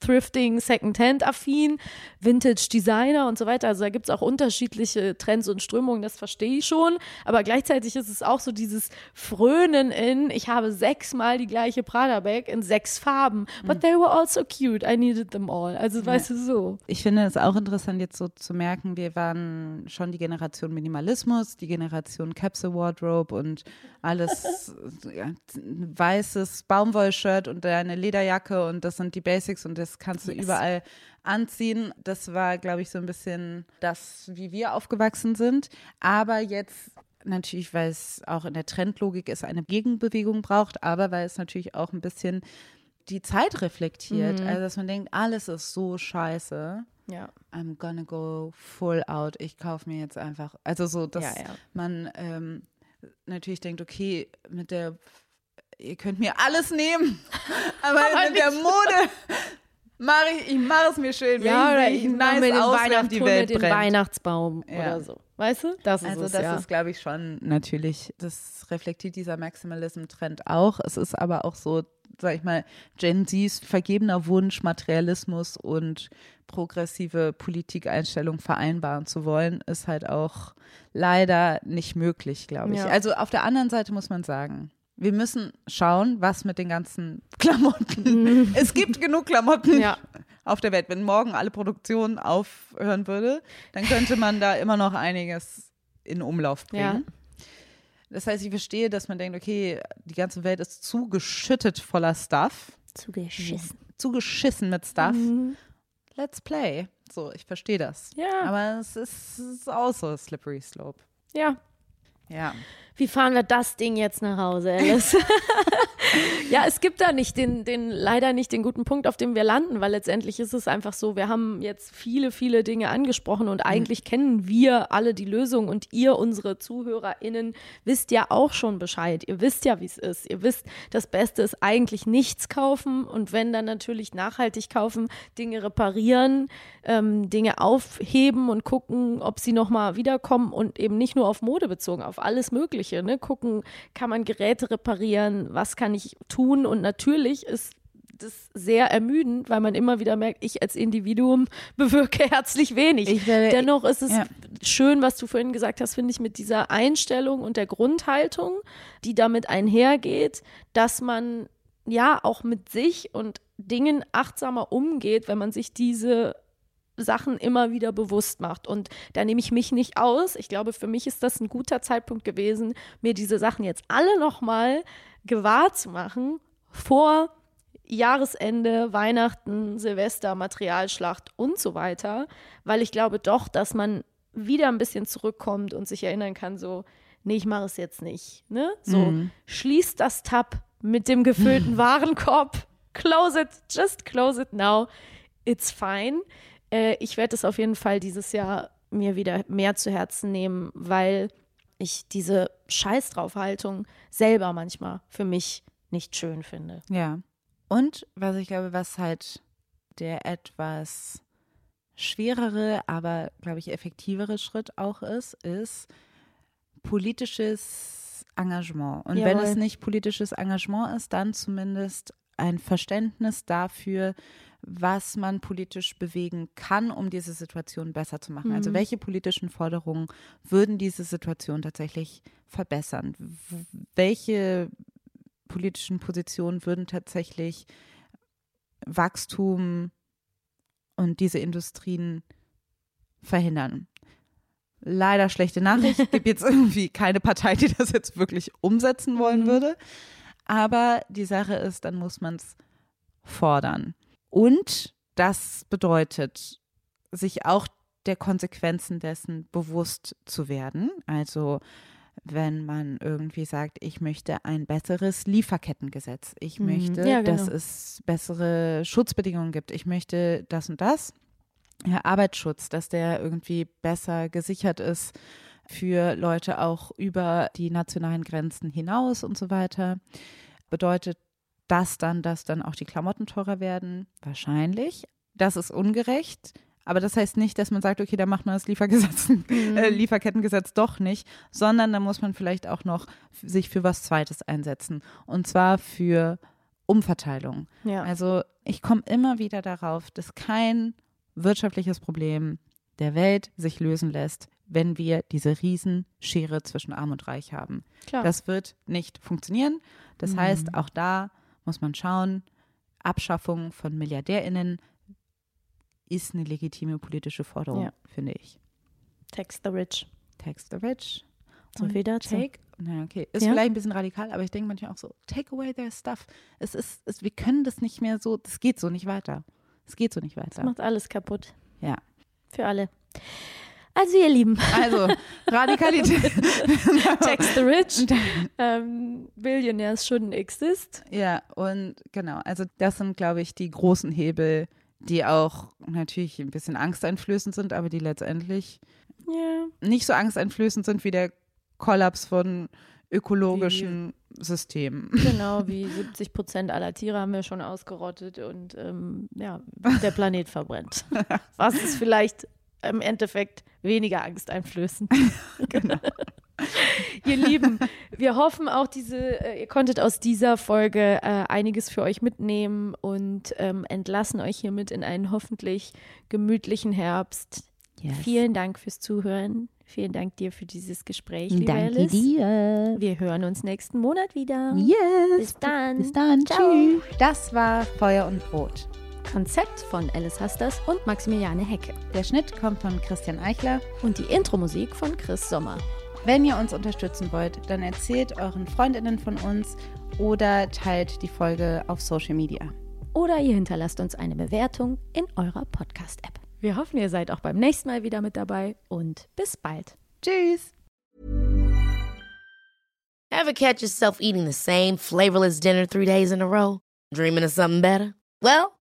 Thrifting, Second-Hand-affin, Vintage-Designer und so weiter. Also da gibt es auch unterschiedliche Trends und Strömungen, das verstehe ich schon. Aber gleichzeitig ist es auch so dieses Frönen in, ich habe sechsmal die gleiche Prada-Bag in sechs Farben. But they were all so cute. I needed them all. Also weißt du so. Ich finde es auch interessant, jetzt so zu merken, wir waren schon die Generation Minimalismus, die Generation Capsule Wardrobe und alles ja, weißes Baumwollshirt und eine Lederjacke und das sind die Basics und das kannst du Yes. überall anziehen. Das war, glaube ich, so ein bisschen das, wie wir aufgewachsen sind. Aber jetzt natürlich, weil es auch in der Trendlogik ist, eine Gegenbewegung braucht, aber weil es natürlich auch ein bisschen die Zeit reflektiert. Mhm. Also, dass man denkt, alles ist so scheiße. Ja. I'm gonna go full out. Ich kaufe mir jetzt einfach, also so, dass Ja, ja. man ähm, natürlich denkt, okay, mit der, ihr könnt mir alles nehmen, aber, Aber mit der Mode mache ich, ich mache es mir schön. Ja, oder ich mir den, aus, während Weihnachts die Welt den brennt. Weihnachtsbaum Ja. oder so. Weißt du? Das ist Also es, das ja. ist, glaube ich, schon natürlich, das reflektiert dieser Maximalism-Trend auch. Es ist aber auch so, sag ich mal, Gen Zs vergebener Wunsch, Materialismus und progressive Politikeinstellung vereinbaren zu wollen, ist halt auch leider nicht möglich, glaube ich. Ja. Also auf der anderen Seite muss man sagen, wir müssen schauen, was mit den ganzen Klamotten. es gibt genug Klamotten Ja. auf der Welt. Wenn morgen alle Produktion aufhören würde, dann könnte man da immer noch einiges in Umlauf bringen. Das heißt, ich verstehe, dass man denkt, okay, die ganze Welt ist zugeschüttet voller Stuff, Zugeschissen. zugeschissen mit Stuff. Let's play. So, ich verstehe das. Ja. Aber es ist, es ist auch so a slippery slope. Ja. Ja. Wie fahren wir das Ding jetzt nach Hause, Alice? ja, es gibt da nicht den, den, leider nicht den guten Punkt, auf dem wir landen, weil letztendlich ist es einfach so, wir haben jetzt viele, viele Dinge angesprochen und eigentlich mhm. kennen wir alle die Lösung und ihr, unsere ZuhörerInnen, wisst ja auch schon Bescheid. Ihr wisst ja, wie es ist. Ihr wisst, das Beste ist eigentlich nichts kaufen und wenn dann natürlich nachhaltig kaufen, Dinge reparieren, ähm, Dinge aufheben und gucken, ob sie nochmal wiederkommen und eben nicht nur auf Mode bezogen, auf alles Mögliche. Ne? Gucken, kann man Geräte reparieren, was kann ich tun und natürlich ist das sehr ermüdend, weil man immer wieder merkt, ich als Individuum bewirke herzlich wenig. Werde, Dennoch ist es ja. schön, was du vorhin gesagt hast, finde ich, mit dieser Einstellung und der Grundhaltung, die damit einhergeht, dass man ja auch mit sich und Dingen achtsamer umgeht, wenn man sich diese Sachen immer wieder bewusst macht. Und da nehme ich mich nicht aus. Ich glaube, für mich ist das ein guter Zeitpunkt gewesen, mir diese Sachen jetzt alle nochmal gewahr zu machen vor Jahresende, Weihnachten, Silvester, Materialschlacht und so weiter, weil ich glaube doch, dass man wieder ein bisschen zurückkommt und sich erinnern kann, so, nee, ich mache es jetzt nicht. Ne? So, mhm. schließt das Tab mit dem gefüllten Warenkorb, close it, just close it now, it's fine. Äh, ich werde es auf jeden Fall dieses Jahr mir wieder mehr zu Herzen nehmen, weil ich diese Scheiß draufhaltung selber manchmal für mich nicht schön finde. Ja. Und was ich glaube, was halt der etwas schwerere, aber glaube ich effektivere Schritt auch ist, ist politisches Engagement. Und Jawohl. wenn es nicht politisches Engagement ist, dann zumindest ein Verständnis dafür, was man politisch bewegen kann, um diese Situation besser zu machen. Also mhm. Also welche politischen Forderungen würden diese Situation tatsächlich verbessern? Welche politischen Positionen würden tatsächlich Wachstum und diese Industrien verhindern? Leider schlechte Nachricht. Es gibt jetzt irgendwie keine Partei, die das jetzt wirklich umsetzen wollen mhm. würde. Aber die Sache ist, dann muss man es fordern. Und das bedeutet, sich auch der Konsequenzen dessen bewusst zu werden. Also wenn man irgendwie sagt, ich möchte ein besseres Lieferkettengesetz, ich mhm. möchte, ja, genau. dass es bessere Schutzbedingungen gibt, ich möchte das und das. Ja, Arbeitsschutz, dass der irgendwie besser gesichert ist für Leute auch über die nationalen Grenzen hinaus und so weiter. Bedeutet das dann, dass dann auch die Klamotten teurer werden? Wahrscheinlich. Das ist ungerecht. Aber das heißt nicht, dass man sagt, okay, da macht man das Liefergesetz, mhm. äh, Lieferkettengesetz doch nicht, sondern da muss man vielleicht auch noch sich für was Zweites einsetzen. Und zwar für Umverteilung. Ja. Also ich komme immer wieder darauf, dass kein wirtschaftliches Problem der Welt sich lösen lässt, wenn wir diese Riesenschere zwischen Arm und Reich haben. Klar. Das wird nicht funktionieren. Das mhm. heißt, auch da muss man schauen, Abschaffung von MilliardärInnen ist eine legitime politische Forderung, ja. finde ich. Tax the rich. Tax the rich. So viel dazu. Take, na okay, ist ja. vielleicht ein bisschen radikal, aber ich denke manchmal auch so, take away their stuff. Es ist, es, wir können das nicht mehr so, das geht so nicht weiter. Es geht so nicht weiter. Das macht alles kaputt. Ja. Für alle. Also ihr Lieben. Also Radikalität. Text the rich. ähm, Billionaires shouldn't exist. Ja, und genau. Also das sind, glaube ich, die großen Hebel, die auch natürlich ein bisschen angsteinflößend sind, aber die letztendlich yeah. nicht so angsteinflößend sind wie der Kollaps von ökologischen wie, Systemen. Genau, wie 70 Prozent aller Tiere haben wir schon ausgerottet und ähm, ja, der Planet verbrennt. Was ist vielleicht im Endeffekt weniger angsteinflößend. genau. ihr Lieben, wir hoffen auch, diese, äh, ihr konntet aus dieser Folge äh, einiges für euch mitnehmen und ähm, entlassen euch hiermit in einen hoffentlich gemütlichen Herbst. Yes. Vielen Dank fürs Zuhören. Vielen Dank dir für dieses Gespräch, liebe Danke Alice. dir. Wir hören uns nächsten Monat wieder. Yes. Bis dann. Bis dann. Ciao. Tschüss. Das war Feuer und Brot. Konzept von Alice Hasters und Maximiliane Hecke. Der Schnitt kommt von Christian Eichler und die Intro-Musik von Chris Sommer. Wenn ihr uns unterstützen wollt, dann erzählt euren Freundinnen von uns oder teilt die Folge auf Social Media. Oder ihr hinterlasst uns eine Bewertung in eurer Podcast-App. Wir hoffen, ihr seid auch beim nächsten Mal wieder mit dabei und bis bald. Tschüss. Ever catch yourself eating the same flavorless dinner three days in a row? Dreaming of something better? Well,